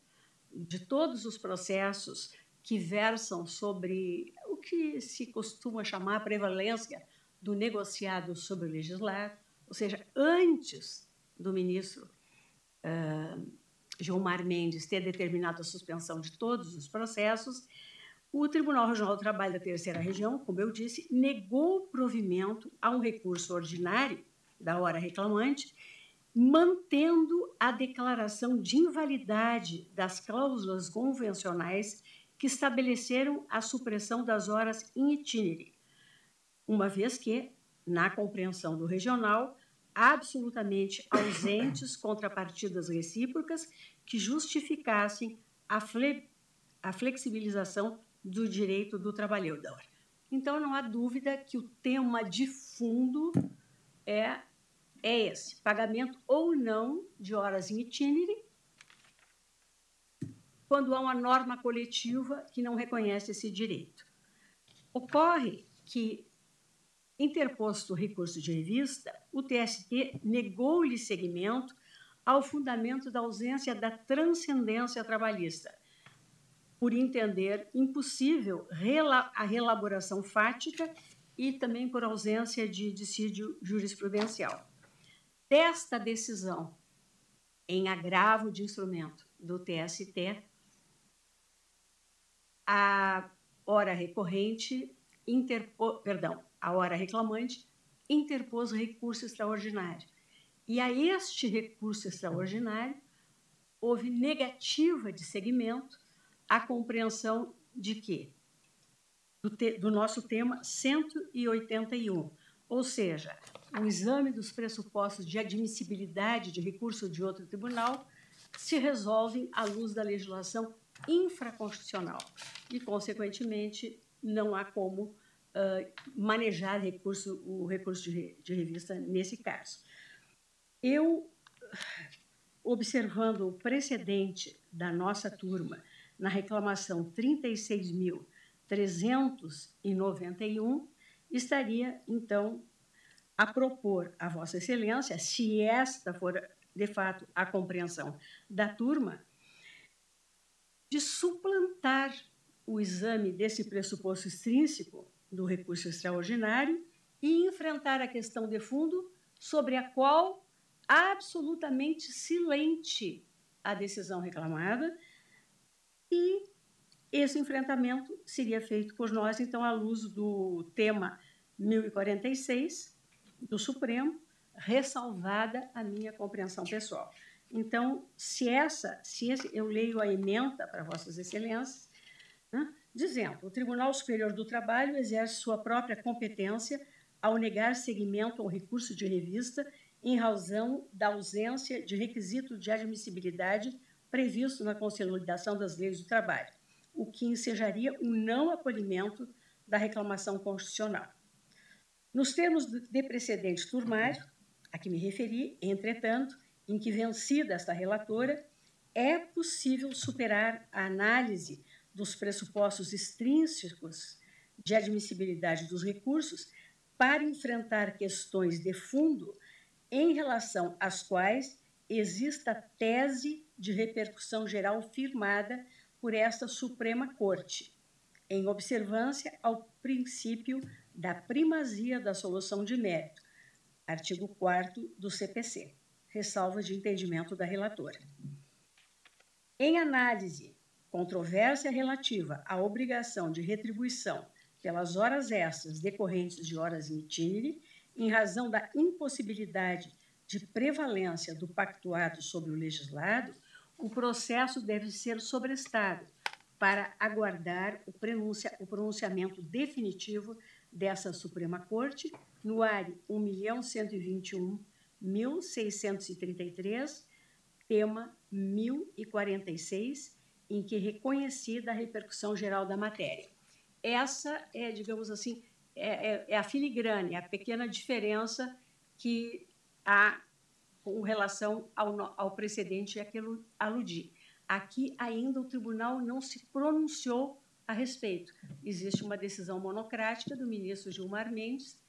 de todos os processos que versam sobre o que se costuma chamar a prevalência do negociado sobre o legislar, ou seja, antes do ministro uh, Gilmar Mendes ter determinado a suspensão de todos os processos, o Tribunal Regional do Trabalho da Terceira Região, como eu disse, negou provimento a um recurso ordinário da hora reclamante, mantendo a declaração de invalidade das cláusulas convencionais que estabeleceram a supressão das horas in itinere, uma vez que, na compreensão do regional, absolutamente ausentes [COUGHS] contrapartidas recíprocas que justificassem a, fle a flexibilização do direito do trabalhador. Então, não há dúvida que o tema de fundo é, é esse: pagamento ou não de horas em itinere, quando há uma norma coletiva que não reconhece esse direito. Ocorre que, interposto o recurso de revista, o TST negou-lhe seguimento ao fundamento da ausência da transcendência trabalhista por entender impossível a relaboração fática e também por ausência de dissídio jurisprudencial. Desta decisão, em agravo de instrumento do TST, a hora recorrente, interpo, perdão, a hora reclamante interpôs recurso extraordinário. E a este recurso extraordinário houve negativa de segmento a compreensão de que do, te, do nosso tema 181, ou seja, o exame dos pressupostos de admissibilidade de recurso de outro tribunal se resolvem à luz da legislação infraconstitucional e, consequentemente, não há como uh, manejar recurso, o recurso de, de revista nesse caso. Eu, observando o precedente da nossa turma na reclamação 36.391, estaria, então, a propor a Vossa Excelência, se esta for de fato a compreensão da turma, de suplantar o exame desse pressuposto extrínseco do recurso extraordinário e enfrentar a questão de fundo sobre a qual absolutamente silente a decisão reclamada e esse enfrentamento seria feito por nós, então, à luz do tema 1046 do Supremo, ressalvada a minha compreensão pessoal. Então, se essa, se esse, eu leio a emenda para Vossas Excelências, né, dizendo: o Tribunal Superior do Trabalho exerce sua própria competência ao negar seguimento ao recurso de revista em razão da ausência de requisito de admissibilidade previsto na consolidação das leis do trabalho, o que ensejaria o não acolhimento da reclamação constitucional. Nos termos de precedente turmário, a que me referi, entretanto, em que, vencida esta relatora, é possível superar a análise dos pressupostos extrínsecos de admissibilidade dos recursos para enfrentar questões de fundo em relação às quais exista tese de repercussão geral firmada por esta Suprema Corte, em observância ao princípio da primazia da solução de mérito, artigo 4 do CPC ressalva de entendimento da relatora. Em análise, controvérsia relativa à obrigação de retribuição pelas horas extras decorrentes de horas in itinere, em razão da impossibilidade de prevalência do pactuado sobre o legislado, o processo deve ser sobrestado para aguardar o, pronuncia, o pronunciamento definitivo dessa Suprema Corte no ARI 1.121 1633, tema 1046, em que reconhecida a repercussão geral da matéria. Essa é, digamos assim, é, é, é a filigrane, a pequena diferença que há com relação ao, ao precedente a que eu aludi. Aqui ainda o tribunal não se pronunciou a respeito. Existe uma decisão monocrática do ministro Gilmar Mendes,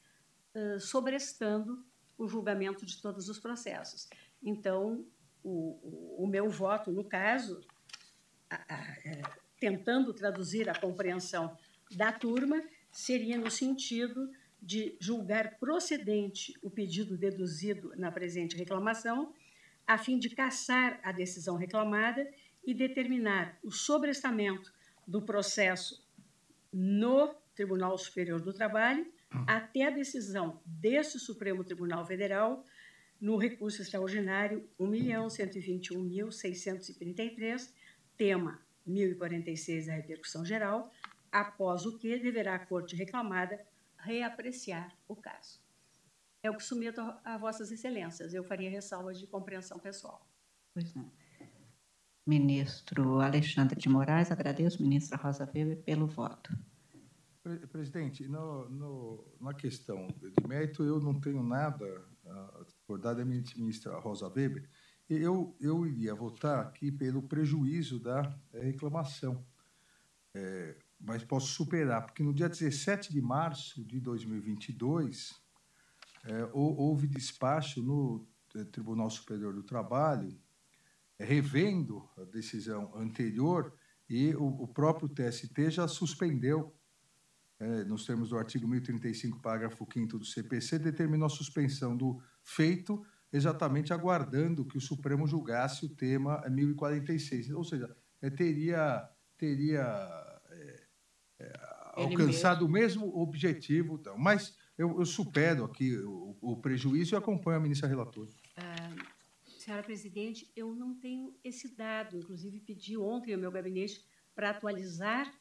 uh, sobrestando o julgamento de todos os processos. Então, o, o, o meu voto, no caso, a, a, é, tentando traduzir a compreensão da turma, seria no sentido de julgar procedente o pedido deduzido na presente reclamação, a fim de cassar a decisão reclamada e determinar o sobrestamento do processo no Tribunal Superior do Trabalho até a decisão deste Supremo Tribunal Federal no recurso extraordinário 1.121.633, tema 1046 da repercussão geral, após o que deverá a Corte reclamada reapreciar o caso. É o que submeto a Vossas Excelências. Eu faria ressalvas de compreensão pessoal. Pois não. Ministro Alexandre de Moraes, agradeço, ministra Rosa Weber, pelo voto. Presidente, no, no, na questão de mérito, eu não tenho nada a discordar da ministra Rosa Weber. Eu, eu iria votar aqui pelo prejuízo da é, reclamação, é, mas posso superar, porque no dia 17 de março de 2022, é, houve despacho no é, Tribunal Superior do Trabalho, é, revendo a decisão anterior, e o, o próprio TST já suspendeu é, nos termos do artigo 1035, parágrafo 5 do CPC, determinou a suspensão do feito, exatamente aguardando que o Supremo julgasse o tema 1046. Ou seja, é, teria, teria é, alcançado o mesmo objetivo. Então. Mas eu, eu supero aqui o, o prejuízo e acompanho a ministra relatora. Senhora presidente, eu não tenho esse dado. Inclusive, pedi ontem ao meu gabinete para atualizar.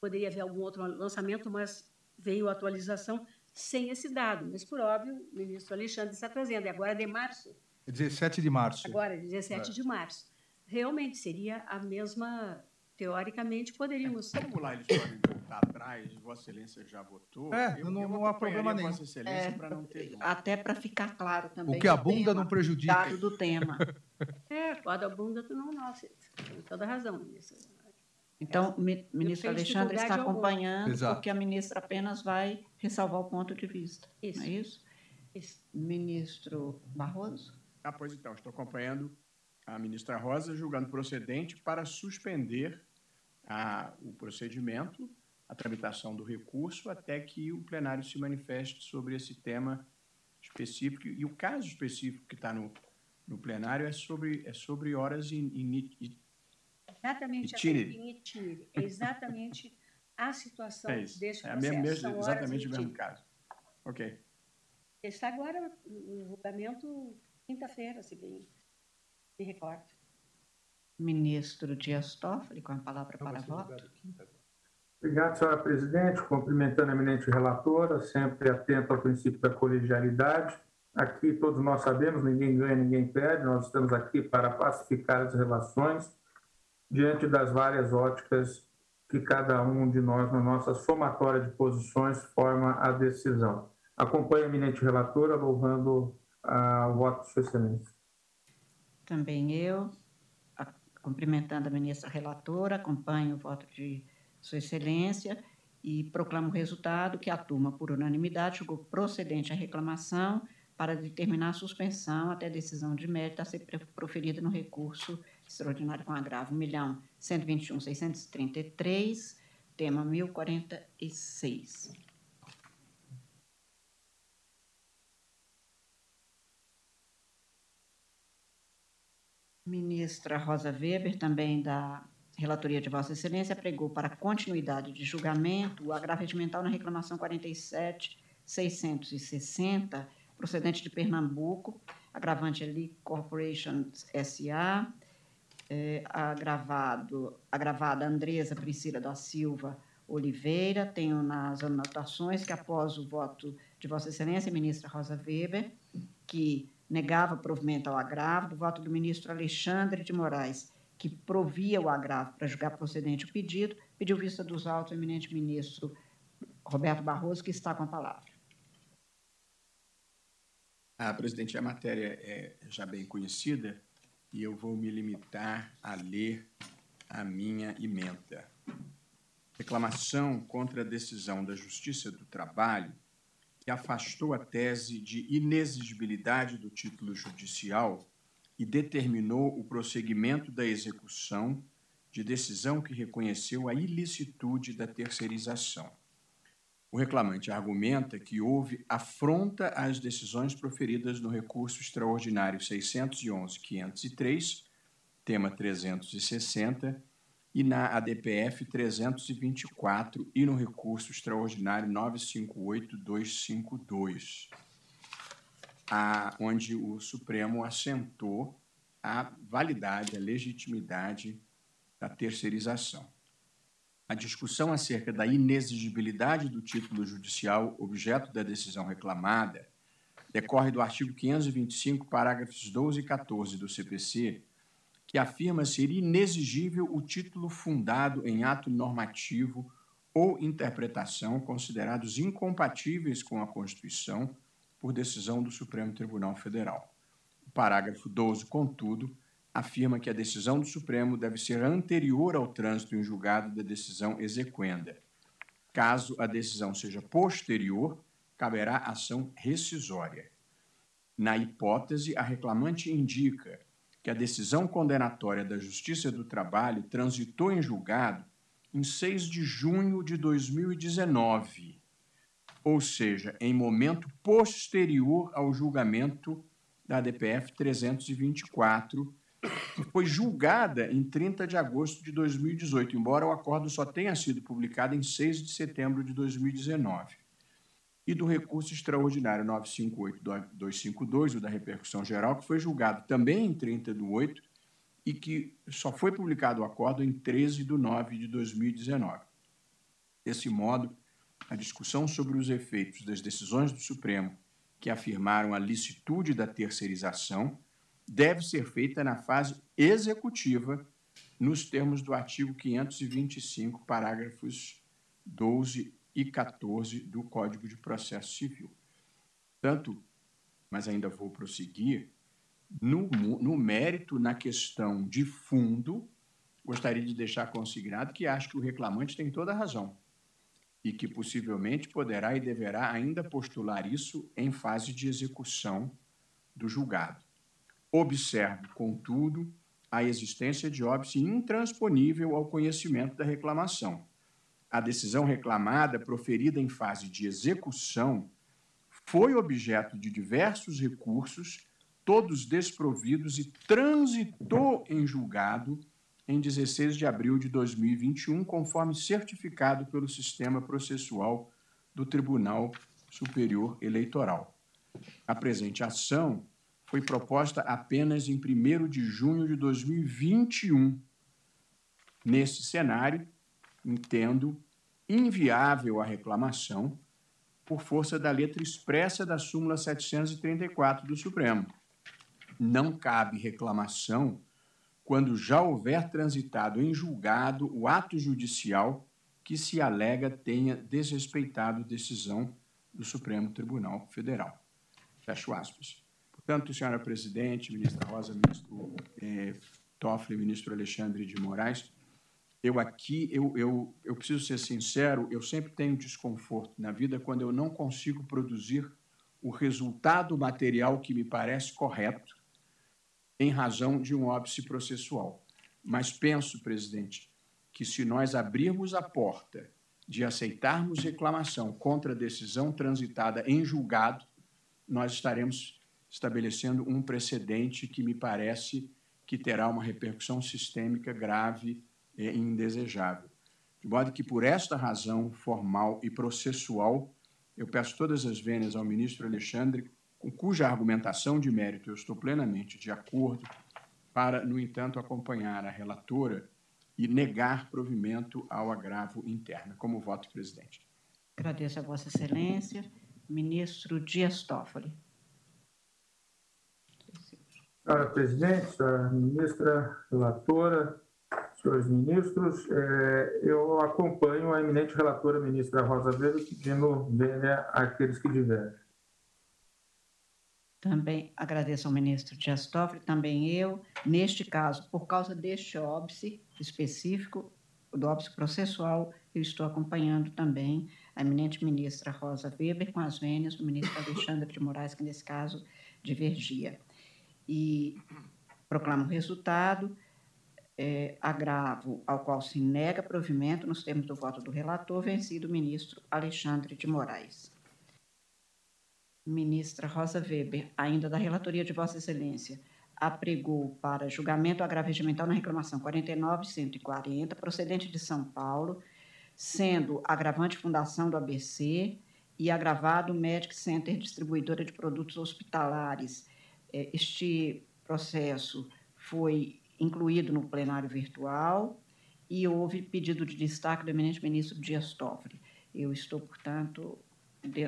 Poderia haver algum outro lançamento, mas veio a atualização sem esse dado. Mas, por óbvio, o ministro Alexandre está trazendo. E agora de março. 17 de março. Agora, 17 é. de março. Realmente seria a mesma. Teoricamente, poderíamos. É, como lá eles podem voltar atrás, Vossa Excelência já votou. É, eu, não, eu não há problema nenhum. Vossa Excelência é, para não ter. Até para ficar claro também. O que a bunda tema, não prejudica. Dado do tema. [LAUGHS] é, quando a bunda, tu não, nossa. Tem toda razão, ministro. Então, o ministro Alexandre está acompanhando, porque a ministra apenas vai ressalvar o ponto de vista. Isso. Não é isso? Isso. Ministro Barroso? Ah, pois então, estou acompanhando a ministra Rosa julgando procedente para suspender a, o procedimento, a tramitação do recurso, até que o plenário se manifeste sobre esse tema específico. E o caso específico que está no, no plenário é sobre, é sobre horas in, in, in, Exatamente itinere. É exatamente a situação [LAUGHS] é isso. deste processo. É mesmo, exatamente o mesmo caso. Ok. Está agora o julgamento quinta-feira, se bem me recordo. Ministro Dias Toffoli, com a palavra para voto. Obrigado, senhora presidente. Cumprimentando a eminente relatora, sempre atento ao princípio da colegialidade. Aqui todos nós sabemos, ninguém ganha, ninguém perde. Nós estamos aqui para pacificar as relações diante das várias óticas que cada um de nós, na nossa somatória de posições, forma a decisão. Acompanho a eminente relatora, louvando ah, o voto de Sua Excelência. Também eu, cumprimentando a ministra relatora, acompanho o voto de Sua Excelência e proclamo o resultado que a turma, por unanimidade, julgou procedente a reclamação para determinar a suspensão até decisão de mérito a ser proferida no recurso extraordinário com agravo 1.121.633, tema 1046. Ministra Rosa Weber, também da relatoria de Vossa Excelência, pregou para continuidade de julgamento o agravo regimental na reclamação 47.660, procedente de Pernambuco, agravante ali Corporation S.A., é, agravado, agravada Andresa Priscila da Silva Oliveira. Tenho nas anotações que, após o voto de Vossa Excelência, ministra Rosa Weber, que negava provimento ao agravo, do voto do ministro Alexandre de Moraes, que provia o agravo para julgar procedente o pedido, pediu vista dos autos ao eminente ministro Roberto Barroso, que está com a palavra. Ah, presidente, a matéria é já bem conhecida e eu vou me limitar a ler a minha emenda. Reclamação contra a decisão da Justiça do Trabalho que afastou a tese de inexigibilidade do título judicial e determinou o prosseguimento da execução de decisão que reconheceu a ilicitude da terceirização. O reclamante argumenta que houve afronta às decisões proferidas no recurso extraordinário 611-503, tema 360, e na ADPF 324 e no recurso extraordinário 958-252, onde o Supremo assentou a validade, a legitimidade da terceirização. A discussão acerca da inexigibilidade do título judicial objeto da decisão reclamada decorre do artigo 525, parágrafos 12 e 14 do CPC, que afirma ser inexigível o título fundado em ato normativo ou interpretação considerados incompatíveis com a Constituição por decisão do Supremo Tribunal Federal. O parágrafo 12, contudo, afirma que a decisão do Supremo deve ser anterior ao trânsito em julgado da decisão exequenda. Caso a decisão seja posterior, caberá ação rescisória. Na hipótese, a reclamante indica que a decisão condenatória da Justiça do Trabalho transitou em julgado em 6 de junho de 2019, ou seja, em momento posterior ao julgamento da DPF 324 foi julgada em 30 de agosto de 2018, embora o acordo só tenha sido publicado em 6 de setembro de 2019. E do recurso extraordinário 958-252, o da repercussão geral, que foi julgado também em 30 de 8 e que só foi publicado o acordo em 13 de 9 de 2019. Desse modo, a discussão sobre os efeitos das decisões do Supremo que afirmaram a licitude da terceirização deve ser feita na fase executiva, nos termos do artigo 525, parágrafos 12 e 14 do Código de Processo Civil. Tanto, mas ainda vou prosseguir, no, no mérito, na questão de fundo, gostaria de deixar consignado que acho que o reclamante tem toda a razão e que possivelmente poderá e deverá ainda postular isso em fase de execução do julgado. Observo, contudo, a existência de óbice intransponível ao conhecimento da reclamação. A decisão reclamada, proferida em fase de execução, foi objeto de diversos recursos, todos desprovidos, e transitou em julgado em 16 de abril de 2021, conforme certificado pelo sistema processual do Tribunal Superior Eleitoral. A presente ação foi proposta apenas em 1 de junho de 2021. Nesse cenário, entendo inviável a reclamação por força da letra expressa da súmula 734 do Supremo. Não cabe reclamação quando já houver transitado em julgado o ato judicial que se alega tenha desrespeitado decisão do Supremo Tribunal Federal. Fecho aspas. Portanto, senhora presidente, ministra Rosa, ministro eh, Toffoli, ministro Alexandre de Moraes, eu aqui, eu, eu, eu preciso ser sincero, eu sempre tenho desconforto na vida quando eu não consigo produzir o resultado material que me parece correto em razão de um óbice processual. Mas penso, presidente, que se nós abrirmos a porta de aceitarmos reclamação contra a decisão transitada em julgado, nós estaremos estabelecendo um precedente que me parece que terá uma repercussão sistêmica grave e indesejável. De modo que, por esta razão formal e processual, eu peço todas as vênias ao ministro Alexandre, com cuja argumentação de mérito eu estou plenamente de acordo, para, no entanto, acompanhar a relatora e negar provimento ao agravo interno. Como voto, presidente. Agradeço a Vossa Excelência. Ministro Dias Toffoli. Senhora presidente, senhora ministra, relatora, senhores ministros, é, eu acompanho a eminente relatora, ministra Rosa Weber, pedindo vênia àqueles que divergem. Também agradeço ao ministro Dias Toffoli, também eu. Neste caso, por causa deste óbice específico, do óbice processual, eu estou acompanhando também a eminente ministra Rosa Weber com as vênias do ministro Alexandre de Moraes, que nesse caso divergia e proclama o resultado, é, agravo ao qual se nega provimento nos termos do voto do relator, vencido o ministro Alexandre de Moraes. Ministra Rosa Weber, ainda da relatoria de Vossa Excelência, apregou para julgamento agravo regimental na reclamação 49.140, procedente de São Paulo, sendo agravante fundação do ABC e agravado Medic Center Distribuidora de Produtos Hospitalares, é, este processo foi incluído no plenário virtual e houve pedido de destaque do eminente ministro Dias Toffoli. Eu estou, portanto,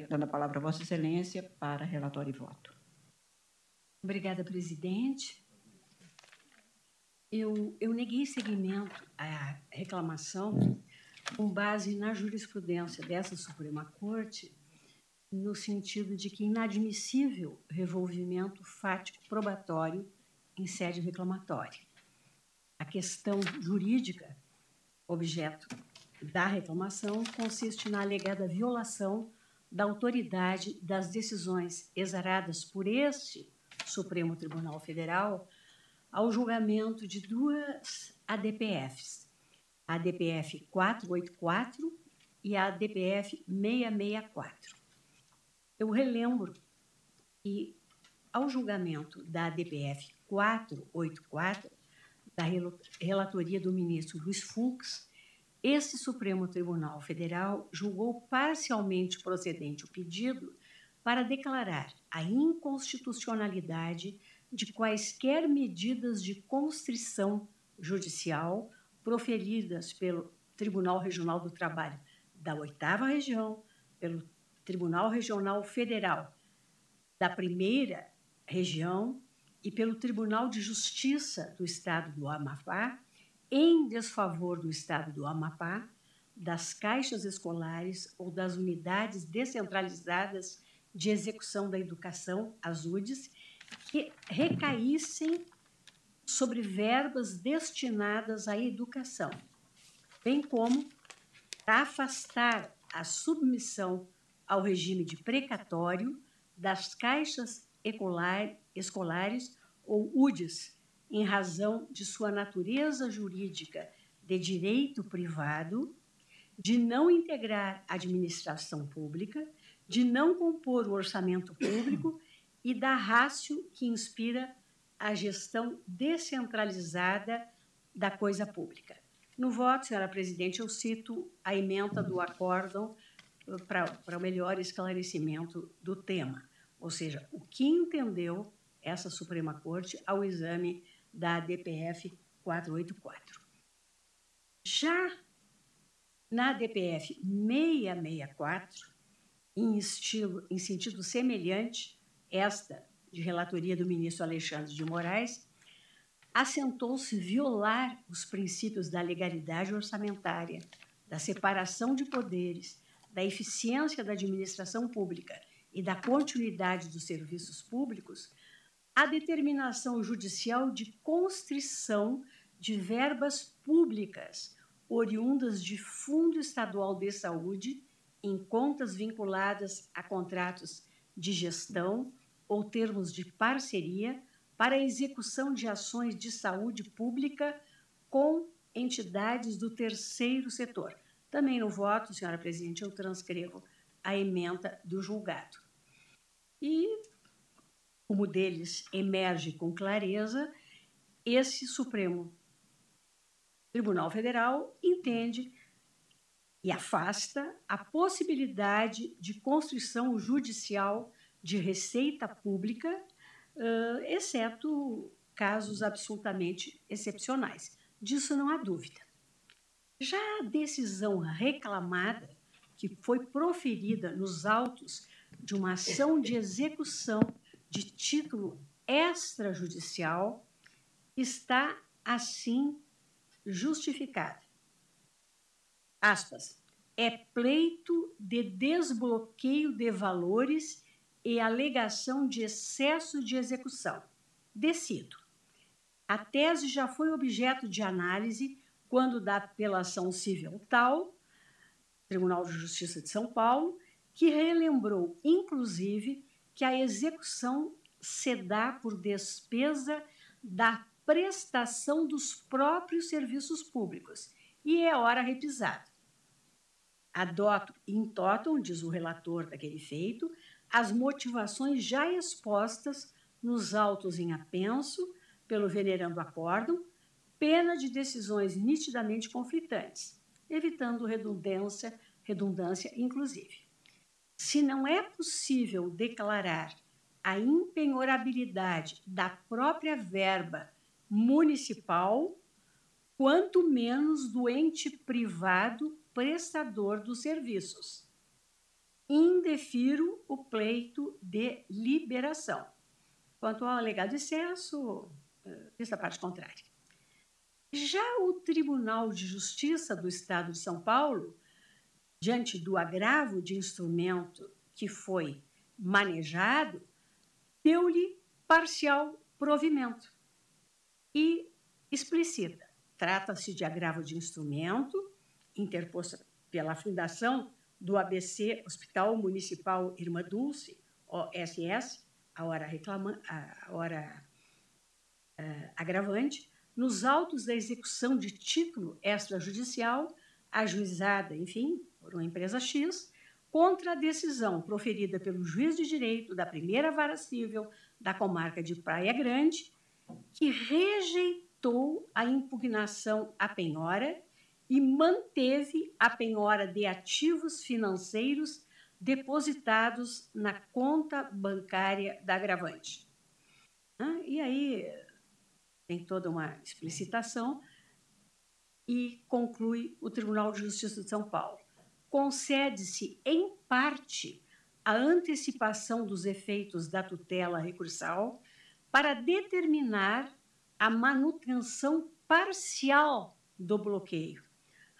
dando a palavra a Vossa Excelência para relatório e voto. Obrigada, presidente. Eu, eu neguei seguimento à reclamação com base na jurisprudência dessa Suprema Corte no sentido de que inadmissível revolvimento fático probatório em sede reclamatória. Questão jurídica, objeto da reclamação, consiste na alegada violação da autoridade das decisões exaradas por este Supremo Tribunal Federal ao julgamento de duas ADPFs, a ADPF 484 e a ADPF 664 eu relembro que, ao julgamento da DPF 484, da relatoria do ministro Luiz Fux, esse Supremo Tribunal Federal julgou parcialmente procedente o pedido para declarar a inconstitucionalidade de quaisquer medidas de constrição judicial proferidas pelo Tribunal Regional do Trabalho da Oitava Região, pelo Tribunal Regional Federal da Primeira Região e pelo Tribunal de Justiça do Estado do Amapá, em desfavor do Estado do Amapá, das caixas escolares ou das unidades descentralizadas de execução da educação, as UDES, que recaíssem sobre verbas destinadas à educação, bem como afastar a submissão ao regime de precatório das caixas escolares ou UDES, em razão de sua natureza jurídica de direito privado, de não integrar a administração pública, de não compor o orçamento público e da rácio que inspira a gestão descentralizada da coisa pública. No voto, senhora presidente, eu cito a emenda do acórdão para o melhor esclarecimento do tema, ou seja, o que entendeu essa Suprema Corte ao exame da DPF 484. Já na DPF 664, em, estilo, em sentido semelhante, esta de relatoria do ministro Alexandre de Moraes, assentou-se violar os princípios da legalidade orçamentária, da separação de poderes, da eficiência da administração pública e da continuidade dos serviços públicos, a determinação judicial de constrição de verbas públicas oriundas de Fundo Estadual de Saúde em contas vinculadas a contratos de gestão ou termos de parceria para a execução de ações de saúde pública com entidades do terceiro setor. Também no voto, senhora presidente, eu transcrevo a emenda do julgado. E, como deles emerge com clareza, esse Supremo Tribunal Federal entende e afasta a possibilidade de construção judicial de receita pública, exceto casos absolutamente excepcionais. Disso não há dúvida. Já a decisão reclamada, que foi proferida nos autos de uma ação de execução de título extrajudicial, está assim justificada aspas, é pleito de desbloqueio de valores e alegação de excesso de execução. Decido. A tese já foi objeto de análise quando da apelação civil tal, Tribunal de Justiça de São Paulo, que relembrou, inclusive, que a execução se dá por despesa da prestação dos próprios serviços públicos e é hora repisada adoto in totum, diz o relator daquele feito, as motivações já expostas nos autos em apenso pelo venerando acórdão, pena de decisões nitidamente conflitantes, evitando redundância, redundância inclusive. Se não é possível declarar a impenhorabilidade da própria verba municipal, quanto menos do ente privado prestador dos serviços. Indefiro o pleito de liberação. Quanto ao alegado excesso, esta eh, parte contrária. Já o Tribunal de Justiça do Estado de São Paulo, diante do agravo de instrumento que foi manejado, deu-lhe parcial provimento e explicita: trata-se de agravo de instrumento interposta pela fundação do ABC Hospital Municipal Irmã Dulce, OSS, a hora, reclama, a hora uh, agravante, nos autos da execução de título extrajudicial, ajuizada, enfim, por uma empresa X, contra a decisão proferida pelo juiz de direito da primeira vara civil da comarca de Praia Grande, que rejeitou a impugnação à penhora e manteve a penhora de ativos financeiros depositados na conta bancária da agravante. E aí tem toda uma explicitação e conclui o Tribunal de Justiça de São Paulo. Concede-se, em parte, a antecipação dos efeitos da tutela recursal para determinar a manutenção parcial do bloqueio,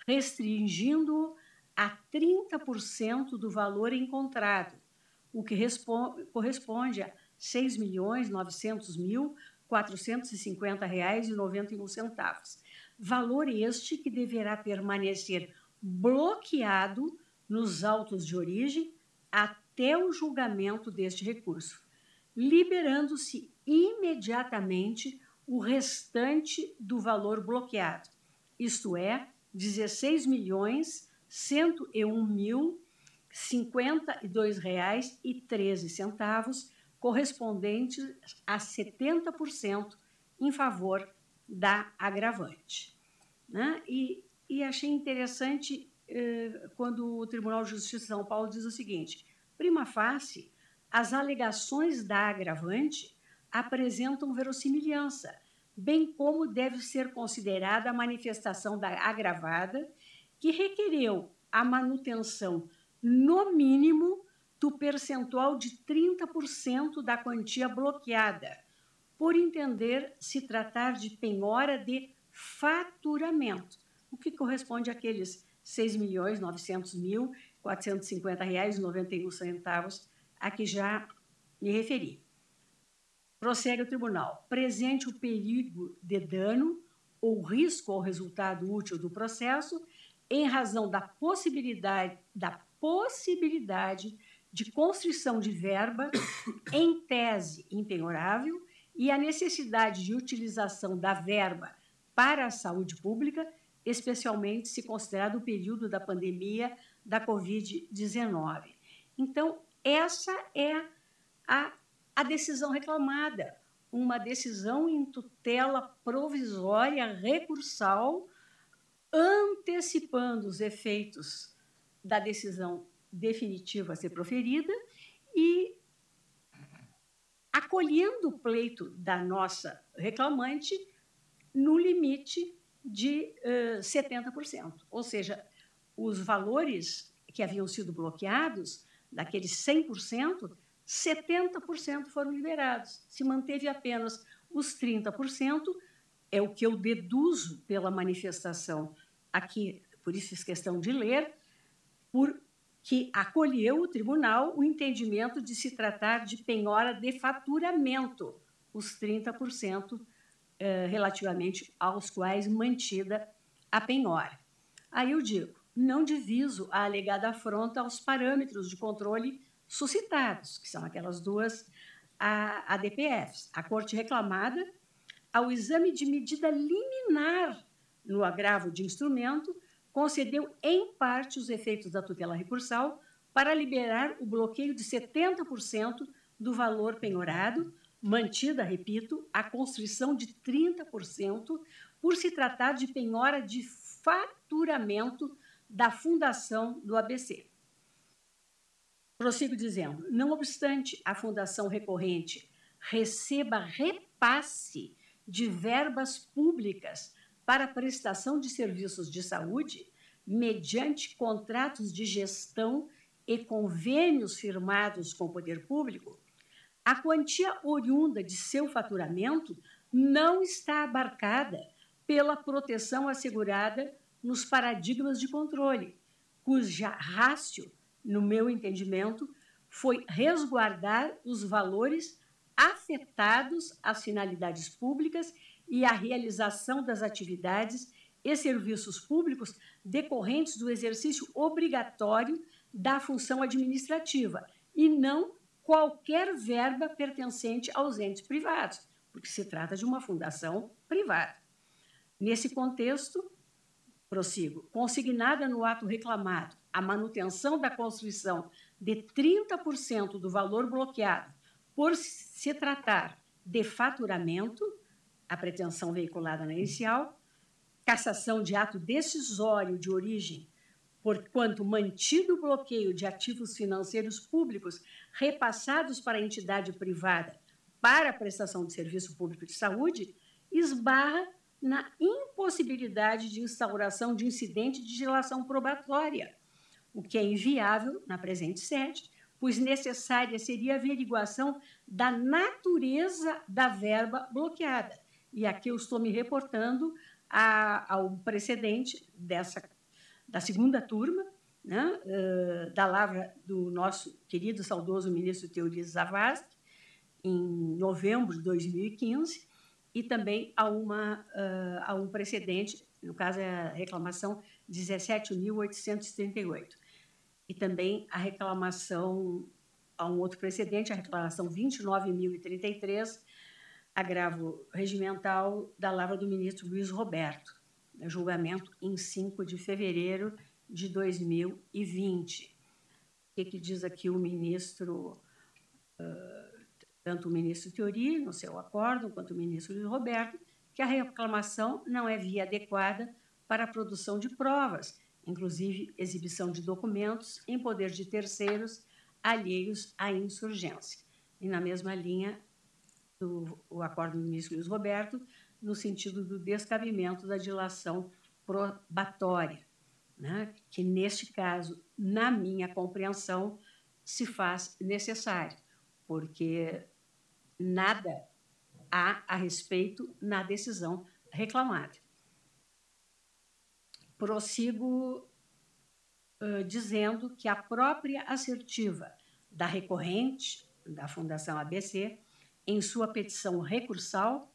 restringindo a 30% do valor encontrado, o que corresponde a R$ 6.900.450,91, valor este que deverá permanecer bloqueado nos autos de origem até o julgamento deste recurso, liberando-se imediatamente o restante do valor bloqueado, isto é, 16 milhões 101 mil 52 reais e 13 centavos, correspondente a 70% em favor da agravante. Né? E, e achei interessante eh, quando o Tribunal de Justiça de São Paulo diz o seguinte: prima facie, as alegações da agravante apresentam verossimilhança, bem como deve ser considerada a manifestação da agravada que requereu a manutenção, no mínimo, do percentual de 30% da quantia bloqueada, por entender se tratar de penhora de faturamento, o que corresponde àqueles R$ 6.900.450,91 a que já me referi. Prossegue o tribunal. Presente o perigo de dano ou risco ao resultado útil do processo, em razão da possibilidade, da possibilidade de constrição de verba [COUGHS] em tese impenhorável e a necessidade de utilização da verba para a saúde pública, especialmente se considerado o período da pandemia da Covid-19. Então, essa é a, a decisão reclamada, uma decisão em tutela provisória recursal antecipando os efeitos da decisão definitiva a ser proferida e acolhendo o pleito da nossa reclamante no limite de uh, 70%. Ou seja, os valores que haviam sido bloqueados, daqueles 100%, 70% foram liberados. Se manteve apenas os 30%, é o que eu deduzo pela manifestação aqui, por isso fiz questão de ler, por que acolheu o tribunal o entendimento de se tratar de penhora de faturamento, os 30% eh, relativamente aos quais mantida a penhora. Aí eu digo, não diviso a alegada afronta aos parâmetros de controle suscitados, que são aquelas duas ADPFs. A corte reclamada, ao exame de medida liminar no agravo de instrumento, concedeu em parte os efeitos da tutela recursal para liberar o bloqueio de 70% do valor penhorado, mantida, repito, a constrição de 30%, por se tratar de penhora de faturamento da fundação do ABC. Prossigo dizendo: não obstante a fundação recorrente receba repasse de verbas públicas para prestação de serviços de saúde, mediante contratos de gestão e convênios firmados com o poder público, a quantia oriunda de seu faturamento não está abarcada pela proteção assegurada nos paradigmas de controle, cuja rácio, no meu entendimento, foi resguardar os valores afetados às finalidades públicas e a realização das atividades e serviços públicos decorrentes do exercício obrigatório da função administrativa e não qualquer verba pertencente aos entes privados, porque se trata de uma fundação privada. Nesse contexto, prossigo, consignada no ato reclamado a manutenção da construção de 30% do valor bloqueado por se tratar de faturamento, a pretensão veiculada na inicial, cassação de ato decisório de origem, porquanto mantido o bloqueio de ativos financeiros públicos repassados para a entidade privada para a prestação de serviço público de saúde, esbarra na impossibilidade de instauração de incidente de dilação probatória, o que é inviável na presente sede, pois necessária seria a averiguação da natureza da verba bloqueada. E aqui eu estou me reportando a, ao precedente dessa, da segunda turma, né, uh, da lavra do nosso querido saudoso ministro Teori Zavascki, em novembro de 2015, e também a, uma, uh, a um precedente, no caso é a reclamação 17.838, e também a reclamação, a um outro precedente, a reclamação 29.033, agravo regimental da lavra do ministro Luiz Roberto, julgamento em 5 de fevereiro de 2020. O que, que diz aqui o ministro, tanto o ministro Teori, no seu acordo, quanto o ministro Luiz Roberto, que a reclamação não é via adequada para a produção de provas, inclusive exibição de documentos em poder de terceiros alheios à insurgência. E na mesma linha, do, o acordo do ministro Luiz Roberto, no sentido do descabimento da dilação probatória, né? que neste caso, na minha compreensão, se faz necessário, porque nada há a respeito na decisão reclamada. Prossigo uh, dizendo que a própria assertiva da recorrente da Fundação ABC em sua petição recursal,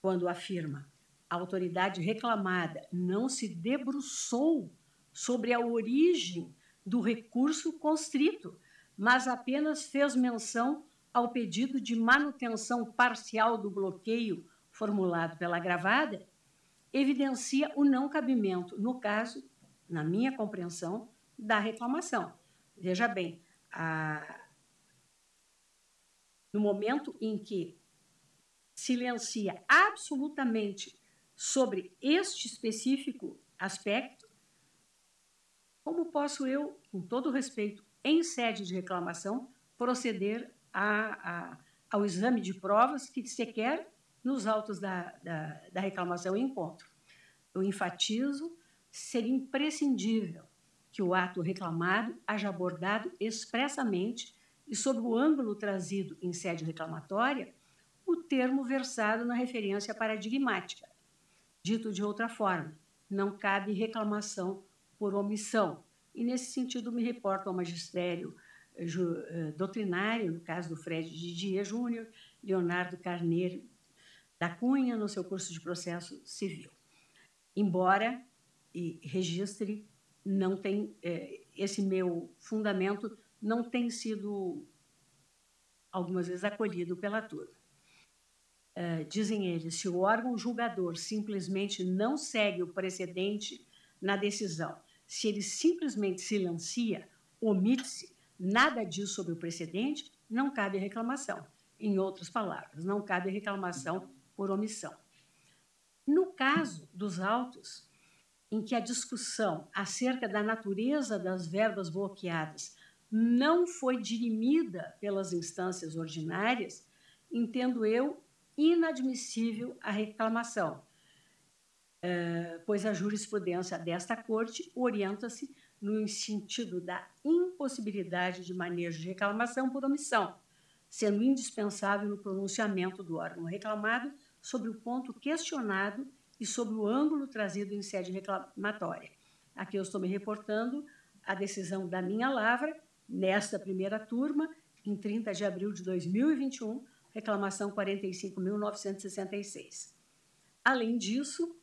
quando afirma a autoridade reclamada não se debruçou sobre a origem do recurso constrito, mas apenas fez menção ao pedido de manutenção parcial do bloqueio formulado pela gravada, evidencia o não cabimento, no caso, na minha compreensão, da reclamação. Veja bem, a, no momento em que silencia absolutamente sobre este específico aspecto, como posso eu, com todo respeito, em sede de reclamação, proceder a, a, ao exame de provas que sequer nos autos da, da, da reclamação encontro? Eu enfatizo, seria imprescindível que o ato reclamado haja abordado expressamente e, sob o ângulo trazido em sede reclamatória, o termo versado na referência paradigmática. Dito de outra forma, não cabe reclamação por omissão. E, nesse sentido, me reporto ao magistério eh, eh, doutrinário, no caso do Fred Didier Júnior, Leonardo Carneiro da Cunha, no seu curso de processo civil. Embora e registre, não tem eh, esse meu fundamento não tem sido algumas vezes acolhido pela turma. Uh, dizem eles, se o órgão julgador simplesmente não segue o precedente na decisão, se ele simplesmente silencia, omite-se, nada diz sobre o precedente, não cabe reclamação. Em outras palavras, não cabe reclamação por omissão. No caso dos autos, em que a discussão acerca da natureza das verbas bloqueadas não foi dirimida pelas instâncias ordinárias, entendo eu inadmissível a reclamação, eh, pois a jurisprudência desta Corte orienta-se no sentido da impossibilidade de manejo de reclamação por omissão, sendo indispensável no pronunciamento do órgão reclamado sobre o ponto questionado e sobre o ângulo trazido em sede reclamatória. Aqui eu estou me reportando a decisão da minha lavra, nesta primeira turma, em 30 de abril de 2021, reclamação 45.966. Além disso,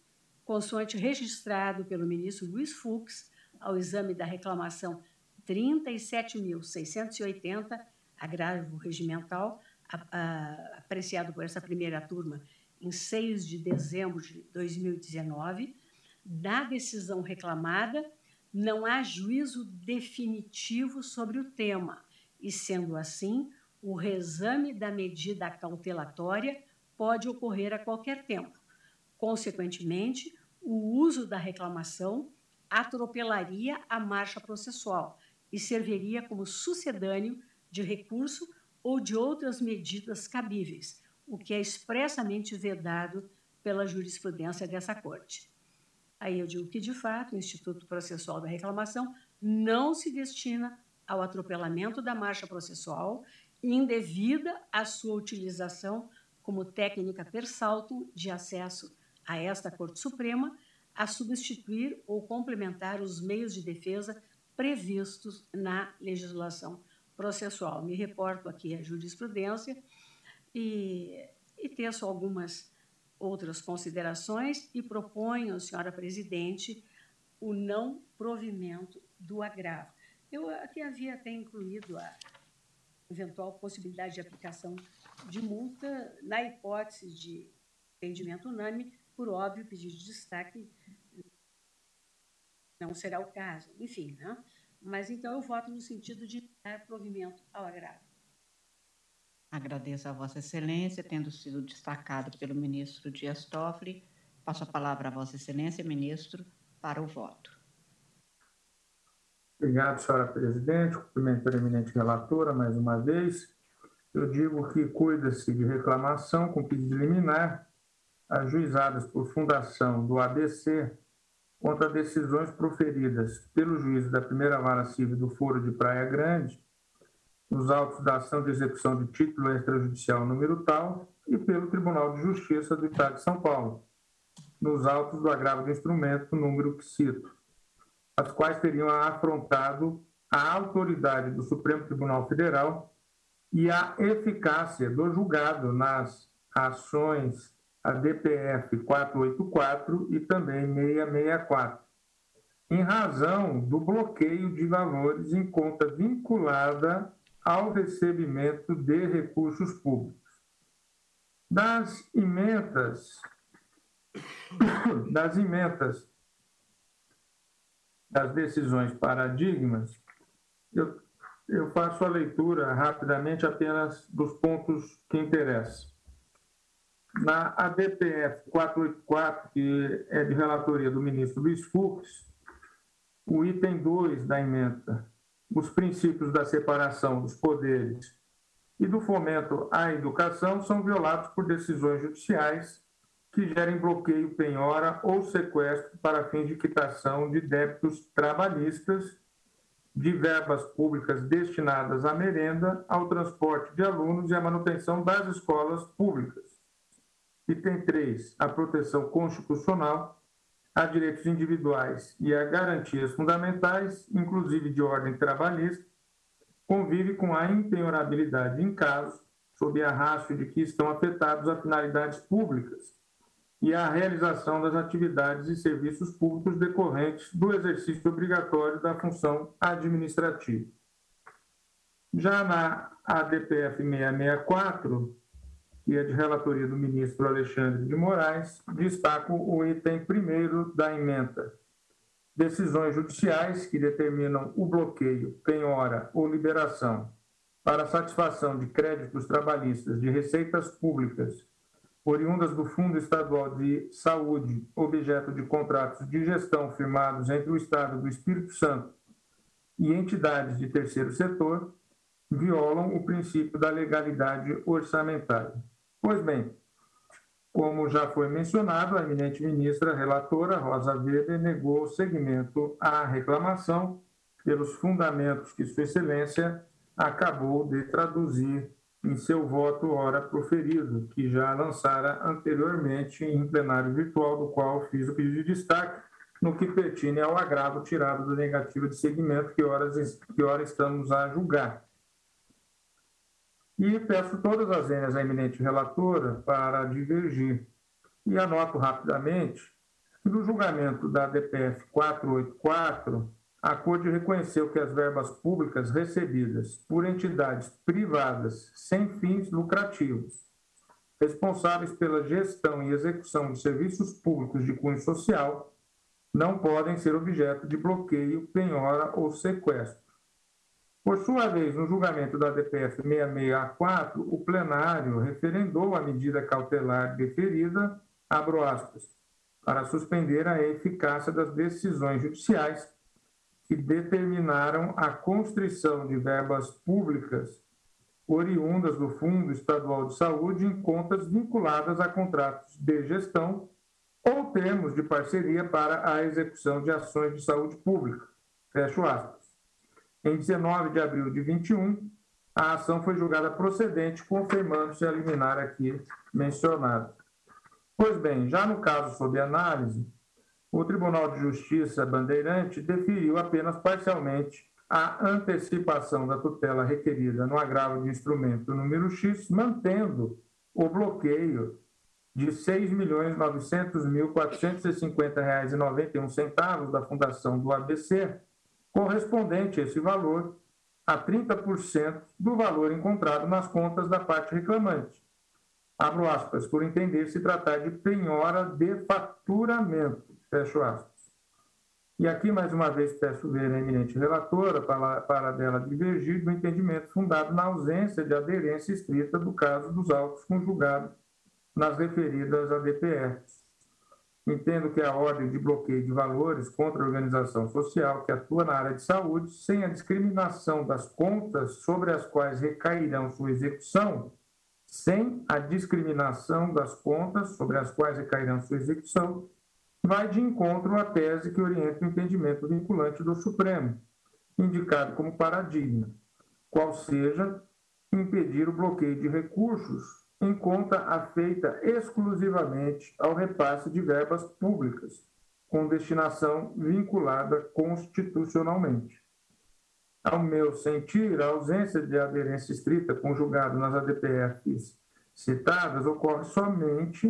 consoante registrado pelo ministro Luiz Fux, ao exame da reclamação 37.680, agravo regimental, apreciado por essa primeira turma em 6 de dezembro de 2019, da decisão reclamada, não há juízo definitivo sobre o tema, e, sendo assim, o reexame da medida cautelatória pode ocorrer a qualquer tempo. Consequentemente, o uso da reclamação atropelaria a marcha processual e serviria como sucedâneo de recurso ou de outras medidas cabíveis, o que é expressamente vedado pela jurisprudência dessa Corte. Aí eu digo que, de fato, o Instituto Processual da Reclamação não se destina ao atropelamento da marcha processual, indevida a sua utilização como técnica per salto de acesso a esta Corte Suprema, a substituir ou complementar os meios de defesa previstos na legislação processual. Me reporto aqui à jurisprudência e, e teço algumas outras considerações e proponho, senhora presidente, o não provimento do agravo. Eu aqui havia até incluído a eventual possibilidade de aplicação de multa na hipótese de entendimento unânime, por óbvio, pedido de destaque não será o caso, enfim, né? Mas então eu voto no sentido de dar provimento ao agravo. Agradeço a Vossa Excelência, tendo sido destacado pelo ministro Dias Toffoli. Passo a palavra a Vossa Excelência, ministro, para o voto. Obrigado, senhora presidente. Cumprimento a eminente relatora mais uma vez. Eu digo que cuida-se de reclamação com pedido liminar ajuizadas por fundação do ABC contra decisões proferidas pelo juiz da primeira vara civil do Foro de Praia Grande nos autos da ação de execução de título extrajudicial número tal e pelo Tribunal de Justiça do Estado de São Paulo, nos autos do agravo do instrumento número que cito, as quais teriam afrontado a autoridade do Supremo Tribunal Federal e a eficácia do julgado nas ações a DPF 484 e também 664, em razão do bloqueio de valores em conta vinculada ao recebimento de recursos públicos. Das emendas, [COUGHS] das emendas das decisões paradigmas, eu, eu faço a leitura rapidamente apenas dos pontos que interessam. Na ADPF 484, que é de relatoria do ministro Luiz Fux, o item 2 da emenda os princípios da separação dos poderes e do fomento à educação são violados por decisões judiciais que gerem bloqueio, penhora ou sequestro para fins de quitação de débitos trabalhistas, de verbas públicas destinadas à merenda, ao transporte de alunos e à manutenção das escolas públicas. Item 3. A proteção constitucional a direitos individuais e a garantias fundamentais, inclusive de ordem trabalhista, convive com a impenhorabilidade em caso, sob a rácio de que estão afetados a finalidades públicas e a realização das atividades e serviços públicos decorrentes do exercício obrigatório da função administrativa. Já na ADPF 664, que é de relatoria do ministro Alexandre de Moraes, destaco o item primeiro da emenda. Decisões judiciais que determinam o bloqueio, penhora ou liberação para satisfação de créditos trabalhistas de receitas públicas oriundas do Fundo Estadual de Saúde, objeto de contratos de gestão firmados entre o Estado do Espírito Santo e entidades de terceiro setor, violam o princípio da legalidade orçamentária. Pois bem, como já foi mencionado, a eminente ministra relatora Rosa Weber negou seguimento à reclamação pelos fundamentos que Sua Excelência acabou de traduzir em seu voto ora proferido, que já lançara anteriormente em plenário virtual, do qual fiz o pedido de destaque, no que pertine ao agravo tirado da negativa de seguimento que ora, que ora estamos a julgar. E peço todas as vênias à eminente relatora para divergir. E anoto rapidamente que no julgamento da DPF 484, a Corte reconheceu que as verbas públicas recebidas por entidades privadas sem fins lucrativos, responsáveis pela gestão e execução de serviços públicos de cunho social, não podem ser objeto de bloqueio, penhora ou sequestro. Por sua vez, no julgamento da DPF 66A4, o plenário referendou a medida cautelar deferida, abro aspas, para suspender a eficácia das decisões judiciais que determinaram a constrição de verbas públicas oriundas do Fundo Estadual de Saúde em contas vinculadas a contratos de gestão ou termos de parceria para a execução de ações de saúde pública. Fecho aspas. Em 19 de abril de 21, a ação foi julgada procedente, confirmando-se a liminar aqui mencionada. Pois bem, já no caso sob análise, o Tribunal de Justiça Bandeirante deferiu apenas parcialmente a antecipação da tutela requerida no agravo de instrumento número X, mantendo o bloqueio de R$ 6.900.450,91 da Fundação do ABC, correspondente esse valor a 30% do valor encontrado nas contas da parte reclamante. Abro aspas, por entender se tratar de penhora de faturamento, fecho aspas. E aqui, mais uma vez, peço ver a eminente relatora para, para dela divergir do entendimento fundado na ausência de aderência estrita do caso dos autos conjugados nas referidas a DPRs. Entendo que a ordem de bloqueio de valores contra a organização social que atua na área de saúde, sem a discriminação das contas sobre as quais recairão sua execução, sem a discriminação das contas sobre as quais recairão sua execução, vai de encontro à tese que orienta o entendimento vinculante do Supremo, indicado como paradigma, qual seja impedir o bloqueio de recursos em conta afeita exclusivamente ao repasse de verbas públicas, com destinação vinculada constitucionalmente. Ao meu sentir, a ausência de aderência estrita conjugada nas ADPFs citadas ocorre somente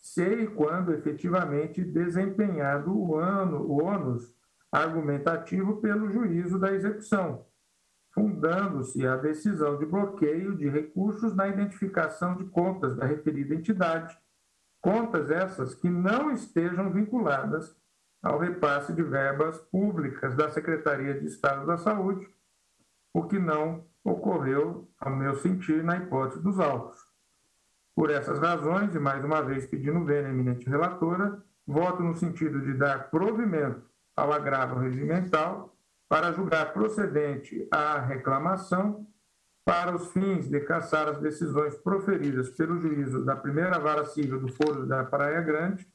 se e quando efetivamente desempenhado o, ano, o ônus argumentativo pelo juízo da execução, fundando-se a decisão de bloqueio de recursos na identificação de contas da referida entidade, contas essas que não estejam vinculadas ao repasse de verbas públicas da Secretaria de Estado da Saúde, o que não ocorreu, ao meu sentir, na hipótese dos autos. Por essas razões, e mais uma vez pedindo ver a eminente relatora, voto no sentido de dar provimento ao agravo regimental para julgar procedente a reclamação para os fins de caçar as decisões proferidas pelo juízo da primeira vara civil do Foro da Praia Grande,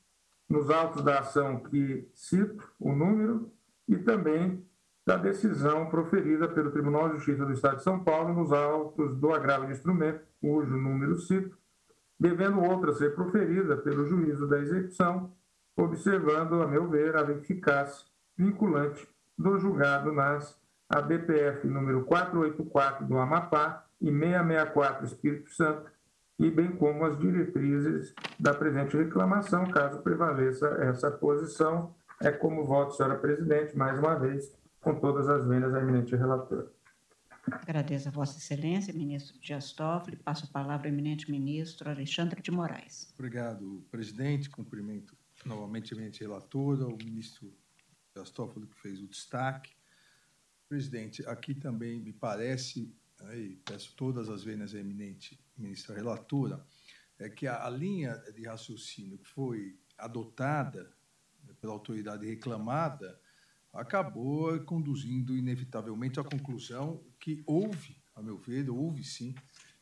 nos autos da ação que cito o número, e também da decisão proferida pelo Tribunal de Justiça do Estado de São Paulo nos autos do agravo de instrumento, cujo número cito, devendo outra ser proferida pelo juízo da execução, observando, a meu ver, a eficácia vinculante do julgado nas ADPF número 484 do Amapá e 664 Espírito Santo, e bem como as diretrizes da presente reclamação, caso prevaleça essa posição. É como voto, senhora presidente, mais uma vez, com todas as vendas à eminente relatora. Agradeço a Vossa Excelência, ministro Dias Toffoli. Passo a palavra ao eminente ministro Alexandre de Moraes. Obrigado, presidente. Cumprimento novamente a eminente relatora, o ministro Gastófilo que fez o destaque. Presidente, aqui também me parece, aí peço todas as vênias à eminente ministra relatora, é que a, a linha de raciocínio que foi adotada pela autoridade reclamada acabou conduzindo inevitavelmente à conclusão que houve, a meu ver, houve sim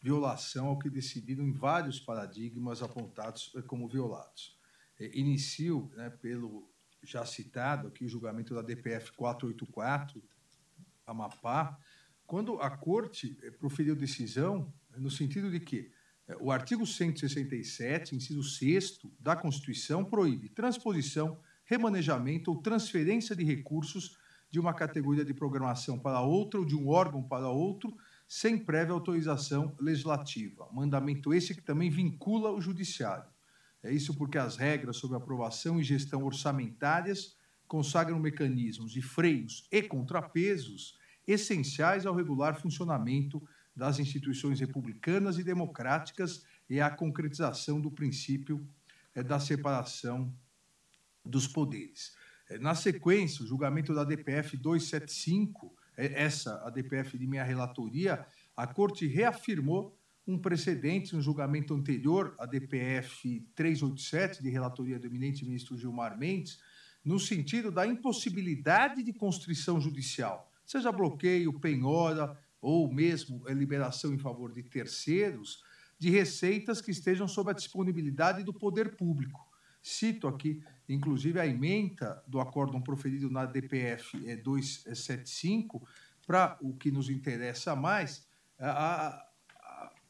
violação ao que decidiram em vários paradigmas apontados como violados. É, inicio né, pelo já citado aqui, o julgamento da DPF 484, Amapá, quando a Corte eh, proferiu decisão no sentido de que eh, o artigo 167, inciso 6 da Constituição, proíbe transposição, remanejamento ou transferência de recursos de uma categoria de programação para outra ou de um órgão para outro, sem prévia autorização legislativa. Mandamento esse que também vincula o Judiciário. É isso porque as regras sobre aprovação e gestão orçamentárias consagram mecanismos de freios e contrapesos essenciais ao regular funcionamento das instituições republicanas e democráticas e à concretização do princípio é, da separação dos poderes. É, na sequência, o julgamento da DPF 275 essa ADPF de minha relatoria, a Corte reafirmou um precedente no julgamento anterior, a DPF 387, de relatoria do eminente ministro Gilmar Mendes, no sentido da impossibilidade de constrição judicial, seja bloqueio, penhora ou mesmo liberação em favor de terceiros, de receitas que estejam sob a disponibilidade do poder público. Cito aqui, inclusive, a emenda do acórdão proferido na DPF 275, para o que nos interessa mais, a,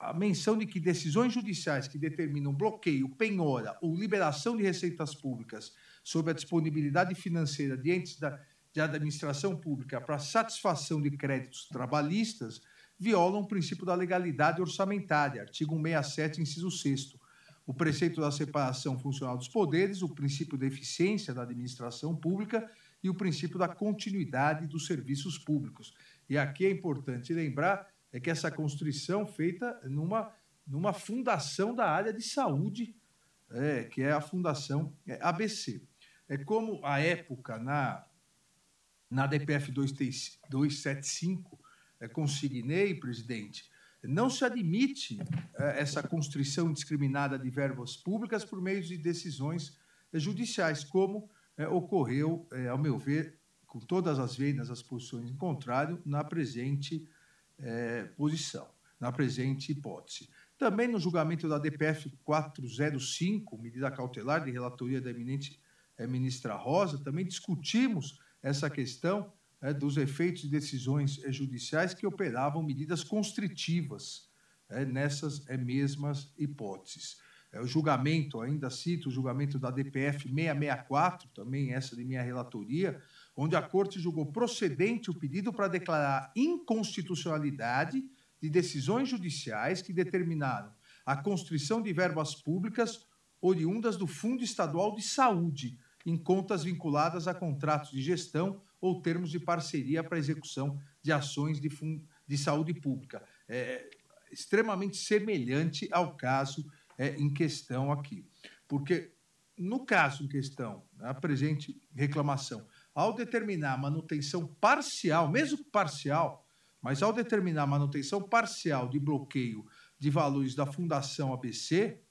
a menção de que decisões judiciais que determinam bloqueio, penhora ou liberação de receitas públicas sob a disponibilidade financeira de entes da, de administração pública para satisfação de créditos trabalhistas violam o princípio da legalidade orçamentária, artigo 167, inciso 6 o preceito da separação funcional dos poderes, o princípio da eficiência da administração pública e o princípio da continuidade dos serviços públicos. E aqui é importante lembrar é que essa constrição feita numa, numa fundação da área de saúde, é, que é a Fundação é, ABC. É como a época na, na DPF 275, é, consignei, presidente, não se admite é, essa constrição indiscriminada de verbas públicas por meio de decisões judiciais, como é, ocorreu, é, ao meu ver, com todas as veias, as posições em contrário, na presente posição, na presente hipótese. Também no julgamento da DPF 405, medida cautelar de relatoria da eminente ministra Rosa, também discutimos essa questão é, dos efeitos de decisões é, judiciais que operavam medidas constritivas é, nessas é, mesmas hipóteses. É, o julgamento, ainda cito o julgamento da DPF 664, também essa de minha relatoria, onde a Corte julgou procedente o pedido para declarar inconstitucionalidade de decisões judiciais que determinaram a constrição de verbas públicas oriundas do Fundo Estadual de Saúde em contas vinculadas a contratos de gestão ou termos de parceria para execução de ações de, de saúde pública. É extremamente semelhante ao caso é, em questão aqui. Porque, no caso em questão, a presente reclamação, ao determinar manutenção parcial, mesmo parcial, mas ao determinar manutenção parcial de bloqueio de valores da Fundação ABC,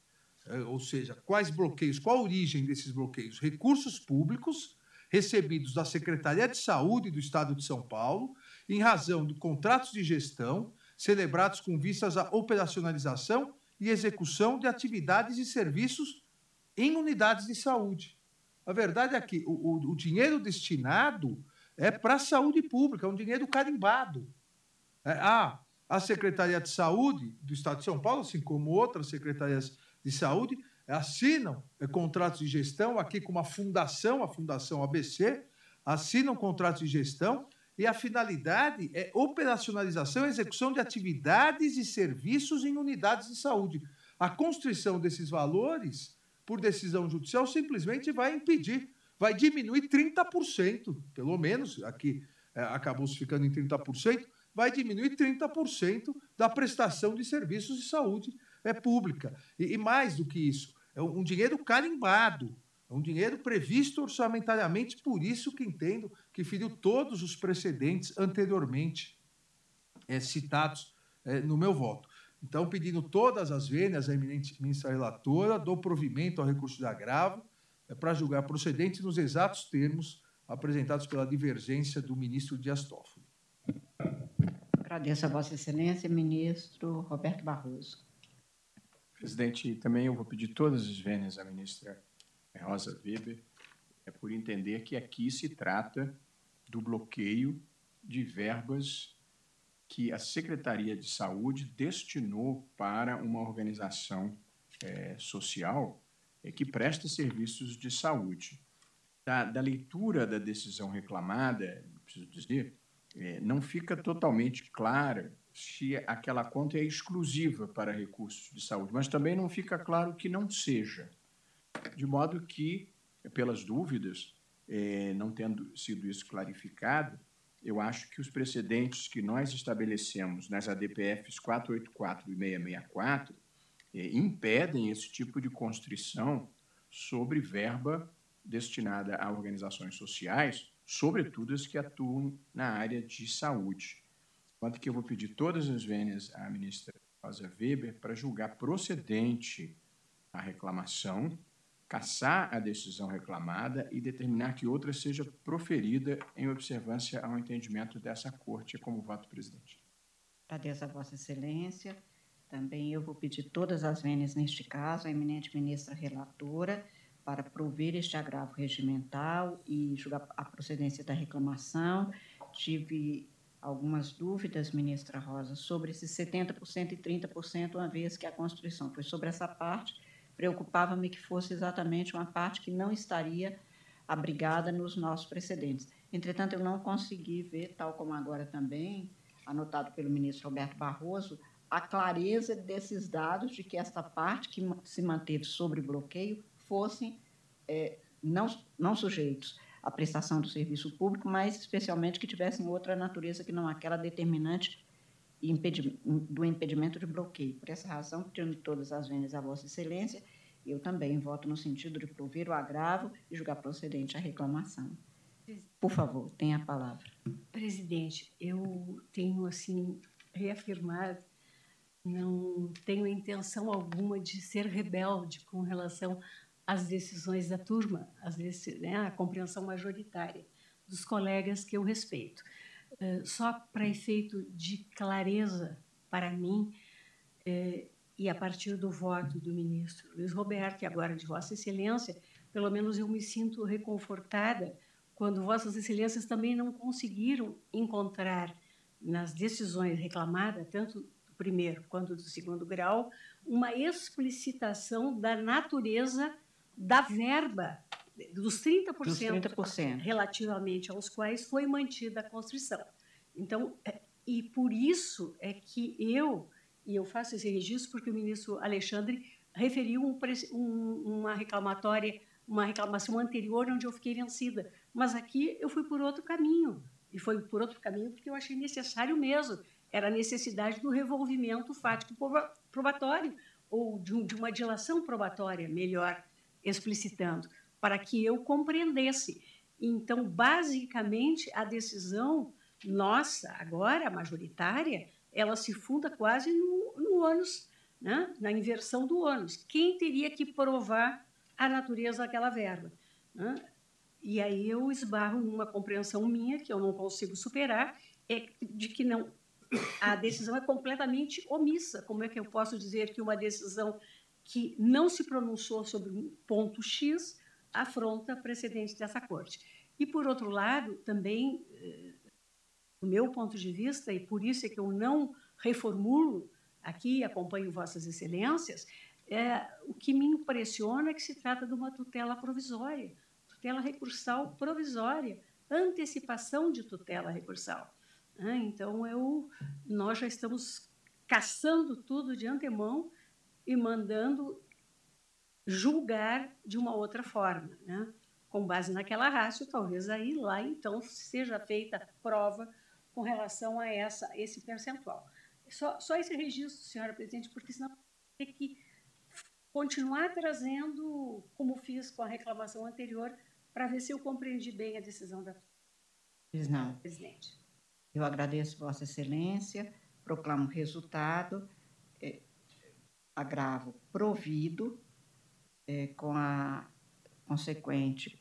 eh, ou seja, quais bloqueios, qual a origem desses bloqueios? Recursos públicos recebidos da Secretaria de Saúde do Estado de São Paulo, em razão de contratos de gestão celebrados com vistas à operacionalização e execução de atividades e serviços em unidades de saúde. A verdade é que o, o, o dinheiro destinado é para a saúde pública, é um dinheiro carimbado. É, a, a Secretaria de Saúde do Estado de São Paulo, assim como outras secretarias de saúde, assinam é, contratos de gestão, aqui com uma fundação, a Fundação ABC, assinam contratos de gestão e a finalidade é operacionalização e execução de atividades e serviços em unidades de saúde. A constrição desses valores por decisão judicial, simplesmente vai impedir, vai diminuir 30%, pelo menos, aqui é, acabou se ficando em 30%, vai diminuir 30% da prestação de serviços de saúde é, pública. E, e mais do que isso, é um dinheiro carimbado, é um dinheiro previsto orçamentariamente, por isso que entendo que feriu todos os precedentes anteriormente é, citados é, no meu voto. Então, pedindo todas as vênias à eminente ministra relatora, dou provimento ao recurso de agravo é, para julgar procedente nos exatos termos apresentados pela divergência do ministro Dias Toffoli. Agradeço a Vossa Excelência, ministro Roberto Barroso. Presidente, também eu vou pedir todas as vênias à ministra Rosa Weber, é por entender que aqui se trata do bloqueio de verbas que a Secretaria de Saúde destinou para uma organização é, social é, que presta serviços de saúde. Da, da, leitura da decisão reclamada, preciso dizer, é, não fica totalmente clara se aquela conta é exclusiva para recursos de saúde, mas também não fica claro que não seja. De modo que, pelas dúvidas, é, não tendo sido isso clarificado, eu acho que os precedentes que nós estabelecemos nas ADPFs 484 e 664 eh, impedem esse tipo de constrição sobre verba destinada a organizações sociais, sobretudo as que atuam na área de saúde. Quanto que eu vou pedir todas as vênias à ministra Rosa Weber para julgar procedente a reclamação, cassar a decisão reclamada e determinar que outra seja proferida em observância ao entendimento dessa Corte como voto presidente. Agradeço a Vossa Excelência. Também eu vou pedir todas as vênias neste caso, a eminente ministra relatora, para prover este agravo regimental e julgar a procedência da reclamação. Tive algumas dúvidas, ministra Rosa, sobre esses 70% e 30%, uma vez que a Constituição foi sobre essa parte, preocupava-me que fosse exatamente uma parte que não estaria abrigada nos nossos precedentes. Entretanto, eu não consegui ver, tal como agora também, anotado pelo ministro Roberto Barroso, a clareza desses dados de que esta parte que se manteve sobre bloqueio fossem é, não, não sujeitos à prestação do serviço público, mas especialmente que tivessem outra natureza que não aquela determinante do impedimento de bloqueio. Por essa razão, pedindo todas as vendas à Vossa Excelência, eu também voto no sentido de prover o agravo e julgar procedente a reclamação. Por favor, tenha a palavra. Presidente, eu tenho assim reafirmado, não tenho intenção alguma de ser rebelde com relação às decisões da turma, vezes, né, a compreensão majoritária dos colegas que eu respeito. Uh, só para efeito de clareza para mim, uh, e a partir do voto do ministro Luiz Roberto, e agora de Vossa Excelência, pelo menos eu me sinto reconfortada quando Vossas Excelências também não conseguiram encontrar nas decisões reclamadas, tanto do primeiro quanto do segundo grau, uma explicitação da natureza da verba dos 30%, dos 30%. relativamente aos quais foi mantida a construção. Então, é, e por isso é que eu, e eu faço esse registro porque o ministro Alexandre referiu um, um, uma reclamatória, uma reclamação anterior onde eu fiquei vencida. Mas aqui eu fui por outro caminho. E foi por outro caminho porque eu achei necessário mesmo. Era a necessidade do revolvimento fático probatório, ou de uma dilação probatória, melhor explicitando, para que eu compreendesse. Então, basicamente, a decisão nossa, agora, majoritária, ela se funda quase no, no ônus, né? na inversão do ônus. Quem teria que provar a natureza daquela verba? Né? E aí eu esbarro numa compreensão minha que eu não consigo superar, é de que não a decisão é completamente omissa. Como é que eu posso dizer que uma decisão que não se pronunciou sobre um ponto X afronta precedente dessa corte? E por outro lado, também eh, do meu ponto de vista, e por isso é que eu não reformulo aqui, acompanho Vossas Excelências, é, o que me impressiona é que se trata de uma tutela provisória tutela recursal provisória, antecipação de tutela recursal. Né? Então, eu, nós já estamos caçando tudo de antemão e mandando julgar de uma outra forma, né? com base naquela rácio, talvez aí lá então seja feita prova com relação a essa esse percentual. Só, só esse registro, senhora presidente, porque senão tem que continuar trazendo, como fiz com a reclamação anterior, para ver se eu compreendi bem a decisão da Não. presidente. Eu agradeço Vossa Excelência, proclamo o resultado, é, agravo provido, é, com a consequente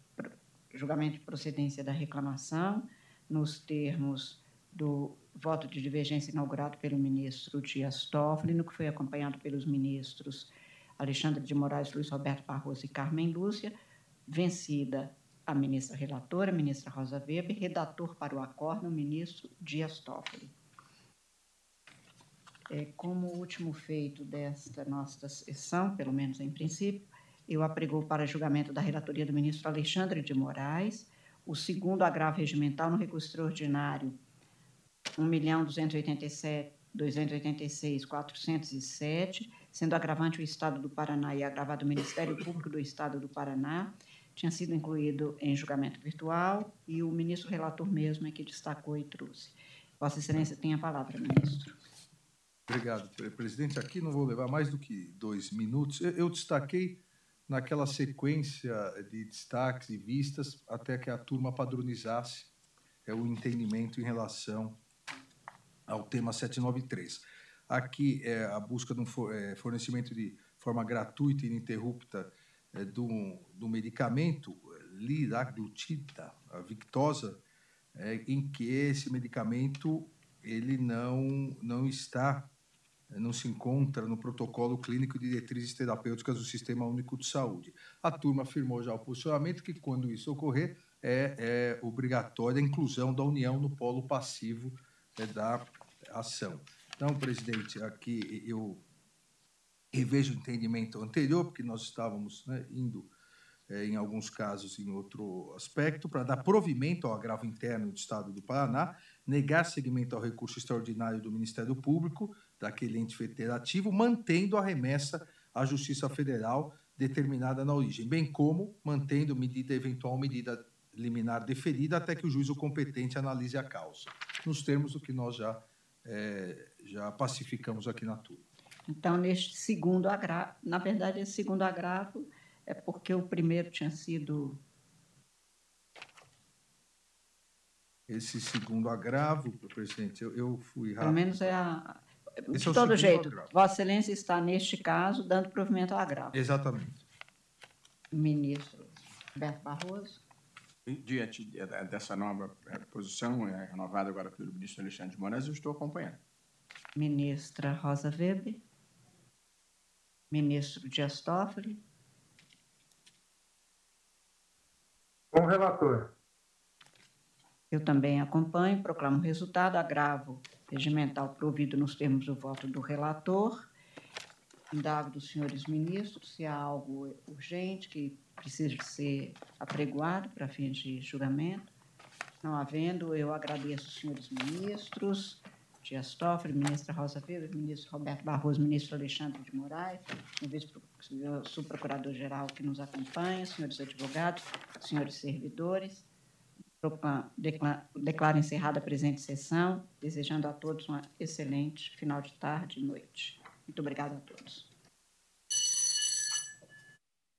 julgamento de procedência da reclamação, nos termos do voto de divergência inaugurado pelo ministro Dias Toffoli, no que foi acompanhado pelos ministros Alexandre de Moraes, Luiz Roberto Barroso e Carmen Lúcia, vencida a ministra relatora, a ministra Rosa Weber, redator para o acordo, o ministro Dias Toffoli. É, como último feito desta nossa sessão, pelo menos em princípio, eu apregou para julgamento da relatoria do ministro Alexandre de Moraes o segundo agravo regimental no recurso extraordinário 1.286.407, sendo agravante o Estado do Paraná e agravado o Ministério Público do Estado do Paraná, tinha sido incluído em julgamento virtual e o ministro relator mesmo é que destacou e trouxe. Vossa Excelência tem a palavra, ministro. Obrigado, presidente. Aqui não vou levar mais do que dois minutos. Eu destaquei naquela sequência de destaques e vistas até que a turma padronizasse é, o entendimento em relação ao tema 793. Aqui é a busca de um é, fornecimento de forma gratuita e ininterrupta é, do, do medicamento liraglutida, a Victosa, é, em que esse medicamento ele não, não está, não se encontra no protocolo clínico de diretrizes terapêuticas do Sistema Único de Saúde. A turma afirmou já o posicionamento que, quando isso ocorrer, é, é obrigatória a inclusão da União no polo passivo é, da ação. Então, presidente, aqui eu revejo o entendimento anterior, porque nós estávamos né, indo é, em alguns casos, em outro aspecto, para dar provimento ao agravo interno do Estado do Paraná, negar seguimento ao recurso extraordinário do Ministério Público, daquele ente federativo, mantendo a remessa à Justiça Federal determinada na origem, bem como mantendo medida eventual medida liminar deferida até que o juízo competente analise a causa, nos termos do que nós já, é, já pacificamos aqui na turma. Então, neste segundo agravo, na verdade, esse segundo agravo é porque o primeiro tinha sido. Esse segundo agravo, presidente, eu, eu fui rápido. Pelo menos é a. De Esse é todo jeito, agravo. Vossa Excelência está, neste caso, dando provimento ao agravo. Exatamente. Ministro Roberto Barroso. Diante dessa nova eh, posição, é, renovada agora pelo ministro Alexandre de Moraes, eu estou acompanhando. Ministra Rosa Weber. Ministro Dias Toffoli. Com o relator. Eu também acompanho, proclamo o resultado, agravo regimental provido nos termos do voto do relator. Indago dos senhores ministros se há algo urgente que precisa ser apregoado para fins de julgamento. Não havendo, eu agradeço os senhores ministros, Dias Toffoli, ministra Rosa Weber, ministro Roberto Barroso, ministro Alexandre de Moraes, o subprocurador-geral que nos acompanha, senhores advogados, senhores servidores. Declaro encerrada a presente sessão, desejando a todos um excelente final de tarde e noite. Muito obrigada a todos.